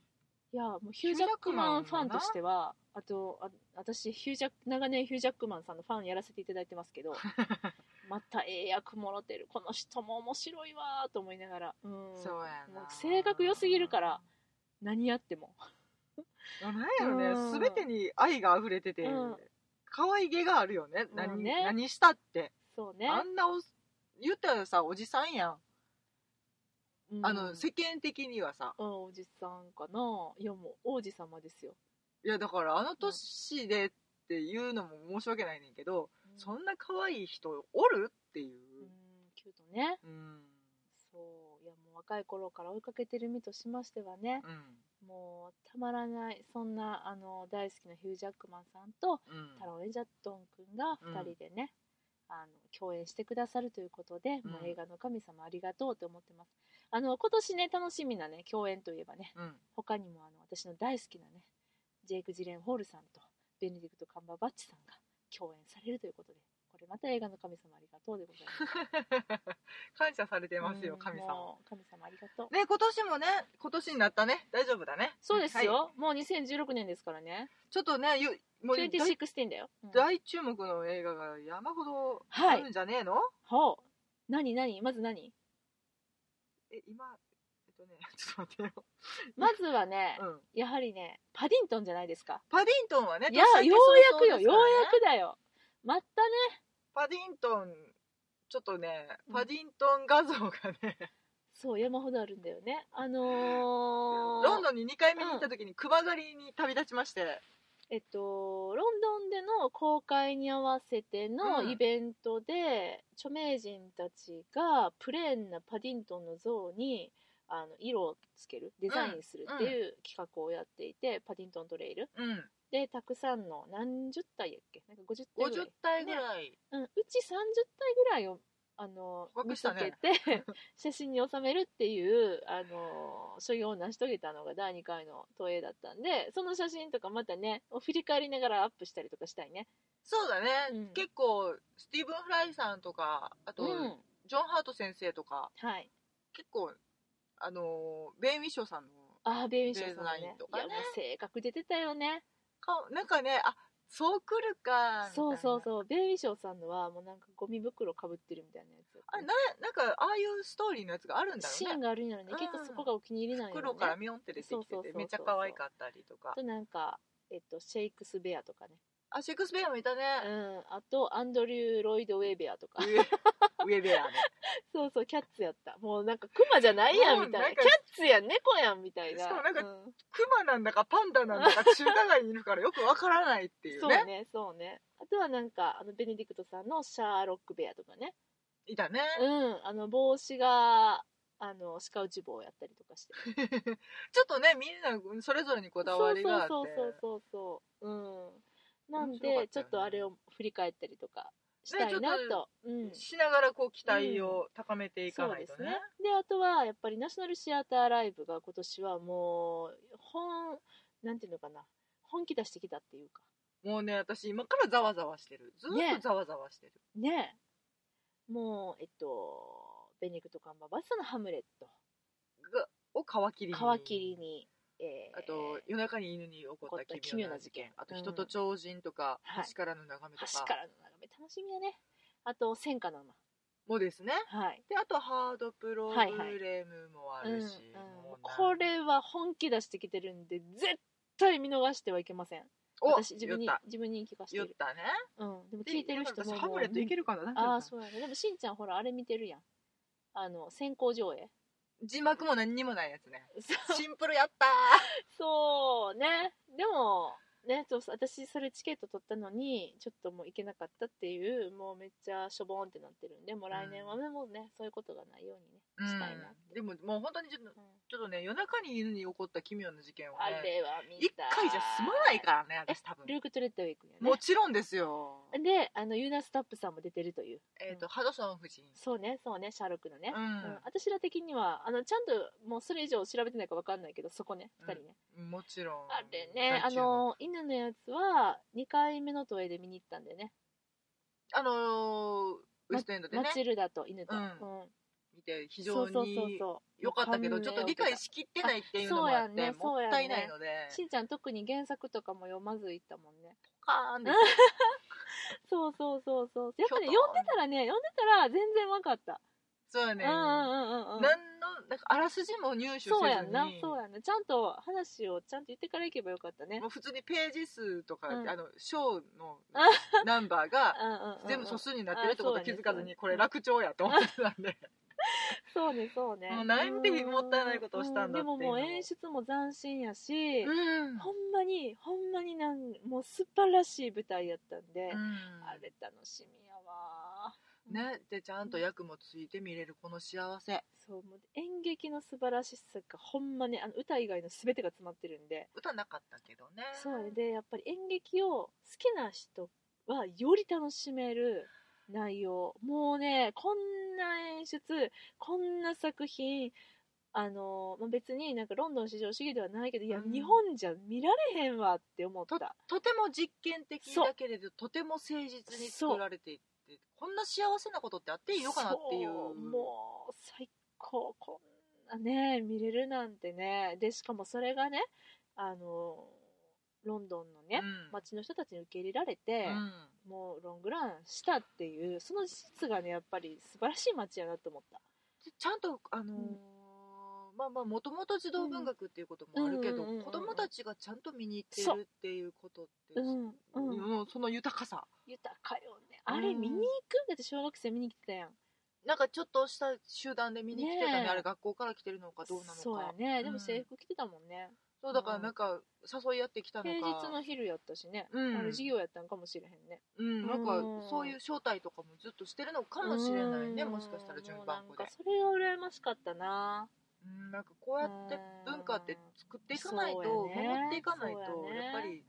いやもうヒュージャックマンファンとしてはあとあ私ヒュージャック長年ヒュージャックマンさんのファンやらせていただいてますけど [LAUGHS] またええ役もろてるこの人も面白いわーと思いながら、うん、そうやな。性格良すぎるから何やっても。[LAUGHS] なんやろね、うん。全てに愛が溢れてて、うん。可愛げがあるよね,、うん何ね。何したって、そうね。あんなお言ったらさおじさんやん、うん。あの世間的にはさ。うんおじさんかな。いやもう王子様ですよ、いやだからあの年でっていうのも申し訳ないねんけど、うん。そんな可愛い人おるっていう。うんキュートね。うん。そういやもう若い頃から追いかけてる身としましてはねうん。もうたまらないそんなあの大好きなヒュージャックマンさんとうん。タロン・エジャットン君が2人でね、あの共演してくださるということで、うん。もう映画の神様ありがとうと思ってますあの今年ね楽しみなね共演といえばねうん。他にもあの私の大好きなねジェイク・ジレンホールさんとベネディクト・カンバーバッチさんが共演されるということでこれまた映画の神様ありがとうでございます。[LAUGHS] 感謝されてますよ、うん神様。神様ありがとう。ね今年もね今年になったね大丈夫だね。そうですはい。よ、もう2016年ですからね。ちょっとねゆもう大2016だよ、うん大注目の映画が山ほどはい。あるんじゃねえの、ほう。何何？まず何？え今えっとね [LAUGHS] ちょっと待ってよ、まずはね、うん、やはりねパディントンじゃないですか。パディントンはねいや年明けようやくよ、早々ですからね。ようやくだよ。またね。パディントンちょっとねうん。パディントン画像がね、そう山ほどあるんだよね。あのー、ロンドンに2回目に行った時に熊狩りに旅立ちまして、えっと、ロンドンでの公開に合わせてのうん。イベントで、著名人たちがプレーンなパディントンの像にあの色をつけるデザインするっていう企画をやっていて、パディントントレイル。うん、でたくさんの何十体やっけ？なんか50体ぐら50い、体ぐらい、うん、うち30体ぐらいをあの捕獲見つけて [LAUGHS] 写真に収めるっていうあの所業を成し遂げたのが第2回の投影だったんでその写真とかまたね振り返りながらアップしたりとかしたいね。そうだね、うん。結構スティーブン・フライさんとかあと、うん。ジョン・ハート先生とかはい。結構あのベイ・ミッショーさんのああベイビーショーさんねンとかね。いやもう性格出てたよね。顔なんかねあそう来るかそうそううそう。ベイビーショーさんのはもうなんかゴミ袋かぶってるみたいなやつ。あれななんかああいうストーリーのやつがあるんだろシーンうねがあるんやろね、うん。結構そこがお気に入りなんやろね。袋からミョンって出てきててめっちゃ可愛かったりとか。あとなんか、えっと、シェイクスベアとかね、あシェイクスペアもいたうね、ん、あとアンドリュー・ロイド・ウェイベアとか。上上ベアね。[LAUGHS] そうそうキャッツやった。もうなんかクマじゃないやんみたいな。キャッツやん猫やんみたいな。しかもなんかうん。クマなんだかパンダなんだか中華街にいるからよくわからないっていうね。そうねそうね。あとはなんかあのベネディクトさんのシャーロック・ベアとかね。いたね、うん。あの帽子があの鹿打ち棒やったりとかして。[LAUGHS] ちょっとねみんなそれぞれにこだわりがあって。そうそうそうそうそう。うんなんでちょっとあれを振り返ったりとかしたいなねちょと、うん。しながらこう期待を高めていかないとね,、ですね。であとはやっぱりナショナルシアターライブが今年はもう本なんていうのかな。本気出してきたっていうか。もうね私今からざわざわしてる。ずーっねとざわざわしてる、ね。えもうえっとベネクト・カンバーバスの「ハムレット。がを皮切り」に。皮切りに、えー。あと夜中に犬に起こった奇妙な事件。あと人と超人とか、はい。橋からの眺めとか。橋からの眺め。楽しみやね。あと戦火の馬もですね。はい。であとハードプログレムもあうんうん。るし、これは本気出してきてるんで絶対見逃してはいけません。お私自分に自分に聞かせてる。言ったね。うん。でも聞いてる人もでハムレットいけるかな。あなあそうやね。でもしんちゃんほらあれ見てるやん。あの先行上映字幕も何にもないやつね。シンプルやったそう。ね。でもねそう私それチケット取ったのにちょっともう行けなかったっていうもうめっちゃしょぼーんってなってるんでもう来年はね、もうねそういうことがないようにねうん。したいなって、でももう本当にちょっとうんちょっとね夜中に犬に起こった奇妙な事件をねあれは見一た回じゃ済まないからね私多分。ルーク・トレッドウィークやね。もちろんですよ。であのユーナ・スタップさんも出てるという。えっ、と、ハドソン夫人。そうねそうねシャーロックのね、うん。私ら的にはあのちゃんともうそれ以上調べてないか分かんないけどそこね2人ね、もちろん。あれねあ大注目の犬のやつは2回目の投影で見に行ったんでね。あのーウエストエンドでね。マチルダと犬と、うん。うん見て非常に良かったけどちょっと理解しきってないっていうのもあってね。もったいないので。しんちゃん特に原作とかも読まず行ったもんね。カーンで [LAUGHS] そうそうそうそう。やっぱね読んでたらね読んでたら全然分かった、そうやねうんうんうんうん。何のなんかあらすじも入手せずに。そうやんなそうやんな。ちゃんと話をちゃんと言ってから行けばよかったね。もう普通にページ数とか、うん。あの章のあナンバーが全部素数になってるってことあそうやね気づかずにこれ楽勝やと思ってたんで [LAUGHS] そうねそうね。もうなんてもったいないことをしたんだってでももう演出も斬新やし、うん。ほんまにほんまになんもう素晴らしい舞台やったんで、あれ楽しみやわ。ねでちゃんと役もついて見れるこの幸せ。そうもう演劇の素晴らしさがほんまにあの歌以外の全てが詰まってるんで。歌なかったけどね。そうね。でやっぱり演劇を好きな人はより楽しめる内容。もうねこんな演出こんな作品あの、まあ、別になんかロンドン市場主義ではないけどいや、うん。日本じゃ見られへんわって思った。とても実験的だけれどとても誠実に作られていてこんな幸せなことってあっていいのかなっていうもう最高こんなね見れるなんてね。でしかもそれがねあのロンドンのね、うん。街の人たちに受け入れられて、うんもうロングランしたっていうその事実がねやっぱり素晴らしい街やなと思った。でちゃんとあのーまあまあもともと児童文学っていうこともあるけど、うんうんうんうん。子供たちがちゃんと見に行ってるっていうことってうん。うん。その豊かさ。豊かよね。あれ見に行く？だって小学生見に来てたやん。なんかちょっとした集団で見に来てたねねえ。あれ学校から来てるのかどうなのか。そうやね。でもうん。制服着てたもんね、そうだからなんか誘い合ってきたのか。平日の昼やったしね、うん。あれ授業やったんかもしれへんね。うん、なんかうんそういう招待とかもずっとしてるのかもしれないね。うん。もしかしたら順番で。なんかそれが羨ましかったな。うん。なんかこうやって文化って作っていかないと、ね守っていかないと、やっぱり。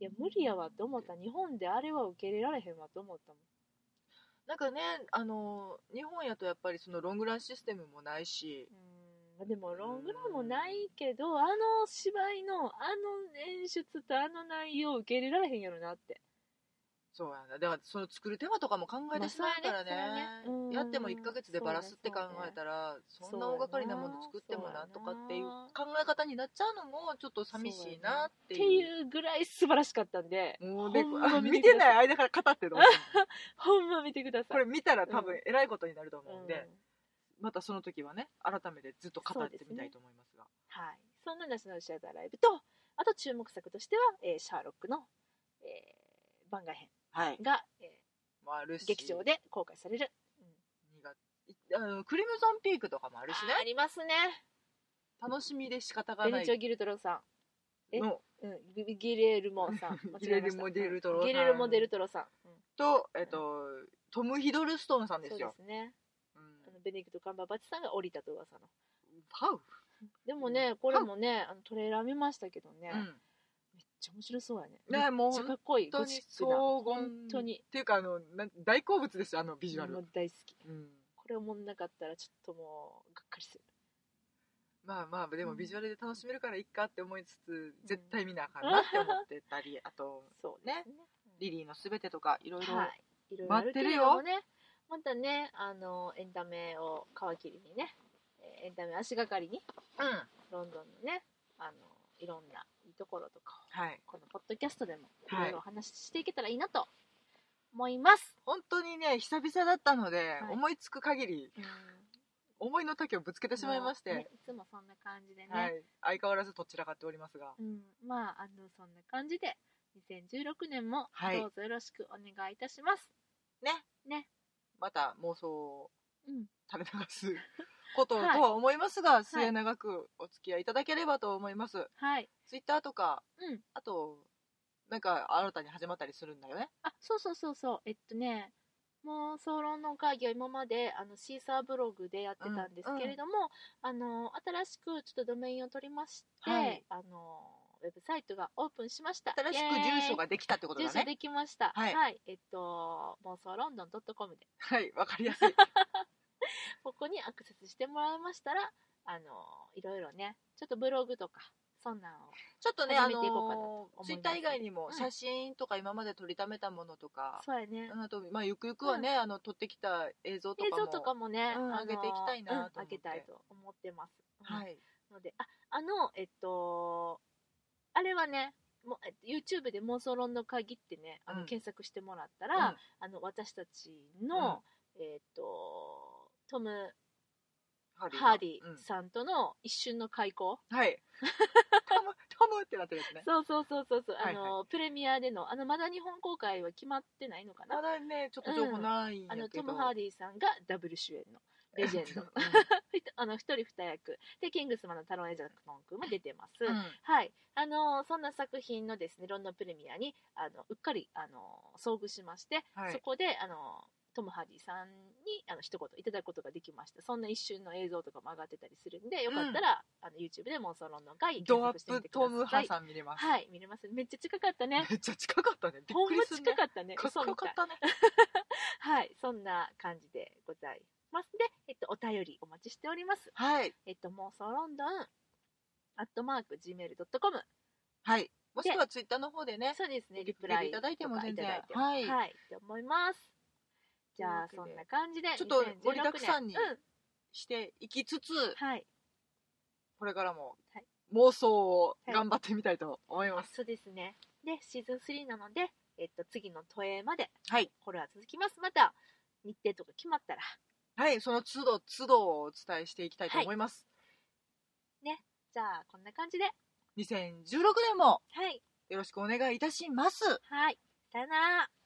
いや無理やわって思った。日本であれは受け入れられへんわって思ったもん。なんかねあの日本やとやっぱりそのロングランシステムもないしうんでもロングランもないけどあの芝居のあの演出とあの内容を受け入れられへんやろなって。そうやな。だからその作る手間とかも考えてしまうからね,、まあねね。うん。やっても1ヶ月でバラすって考えたらそんな大掛かりなもの作ってもなとかっていう考え方になっちゃうのもちょっと寂しいなってっていう。いうぐらい素晴らしかったんでもうで見見てください。てない間から語ってるの [LAUGHS] ほんま見てください。これ見たら多分らいことになると思うんで、うんまたその時はね改めてずっと語ってみたいと思いますが。はい、そんなナショナルシアターライブとあと注目作としては、えーシャーロックの、えー番外編はい。が、えもあるし。ー劇場で公開される、2月。いあのクリムゾンピークとかもあるしね。あありますね。楽しみで仕方がない。ベネチョ・ギルトロさん、うん、ギギレルモさん。[LAUGHS] ギレルモデルトロさん。ギレルモ・デルトロさん、うん。と、えっと、トム・ヒドルストンさんでそうすよですねのベネクト・カンバーバッチさんが降りたと噂の。ハウ？でもねこれもねあのトレーラー見ましたけどね、うん。めっちゃ面白そうやね。ねもうめっちゃかっこいい。本当に荘厳。本当に。っていうかあのな大好物ですよあのビジュアル。大好き。うん。これをもんなかったらちょっともうがっかりする。まあまあでもうんビジュアルで楽しめるからいいかって思いつつ絶対見なあかんなって思ってたりあと [LAUGHS] そうですね。リリーのすべてとかいろいろはい。いろいろあるけれどもねまたねあのエンタメを皮切りにねえーエンタメ足がかりにうん。ロンドンのねあのいろんないいところとかをはい。このポッドキャストでもいはい。ろいろお話ししていけたらいいなと思います、本当にね久々だったので、はい。思いつく限りうん。思いの丈をぶつけてしまいまして、ねいつもそんな感じでね、はい、相変わらずどちらかっておりますが。うん、まああのそんな感じで2016年もはい。どうぞよろしくお願いいたします、ね。ねまた妄想をうん。垂れ流すこととは思いますが、末永くお付き合いいただければと思います、はい。ツイッターとかうん。あとなんか新たに始まったりするんだよね。あそうそうそうそう。えっとねもう総論の会議は今まであのシーサーブログでやってたんですけれども、あの新しくちょっとドメインを取りまして、はい。あのウェブサイトがオープンしました。新しく住所ができたってことだね。住所できました。はい。えっと妄想ロンドン .com で。はいわかりやすい。[LAUGHS] ここにアクセスしてもらいましたらあのいろいろねちょっとブログとかそんなんをちょっとねあ始めていこうかなとのツイッター以外にもうん写真とか今まで撮りためたものとか、そうやね。あとまあゆくゆくはね、あの撮ってきた映像とかも映像とかもね、上げていきたいなと思って。うん上げたいと思ってます、はいい。のでああのえっとあれはねもうえっと YouTube で妄想論の鍵ってねあの、うん。検索してもらったら、あの私たちの、えっとトム・ハハーディうんさんとの一瞬の開口、はい。トム [LAUGHS] トムってなってるやつね。そうそうそうそうあのプレミアでのあのまだ日本公開は決まってないのかな、まだねちょっと情報ないんやあのトム・ハーディさんがダブル主演のレジェンド。うん。[LAUGHS] あの一人二役。でキングスマンのタロン・エジャクソン君も出てます、うん。はい。あのそんな作品のですねロンドンプレミアにあのうっかりあの遭遇しまして、はい。そこであのトム・ハーディさんにあの一言いただくことができましたそんな一瞬の映像とかも上がってたりするんでよかったら、あの YouTube で妄想ロンドン会ドアップトムハさん見れます、はい。見れます。めっちゃ近かったね。めっちゃ近かったね。びっほんますくりるね近かったね。かっこよかったね。[LAUGHS] はい。そんな感じでございます。で、えっと、お便りお待ちしております。はい。えっと妄想ロンドンアットマーク Gmail.com はい。もしくはツイッターの方でねそうですね、リリプライいただいても全然いいはい。はい、って思います。じゃあ、そんな感じで、ちょっと2016盛りだくさんにしていきつつはい、これからもはい。妄想を頑張ってみたいと思います。そうですね。で、シーズン3なので、えっと、次の都営まで、はい。これは続きます。また、日程とか決まったら、はいその都度都度をお伝えしていきたいと思います、じゃあ、こんな感じで、2016年もはい、よろしくお願いいたします。はい、さよなら。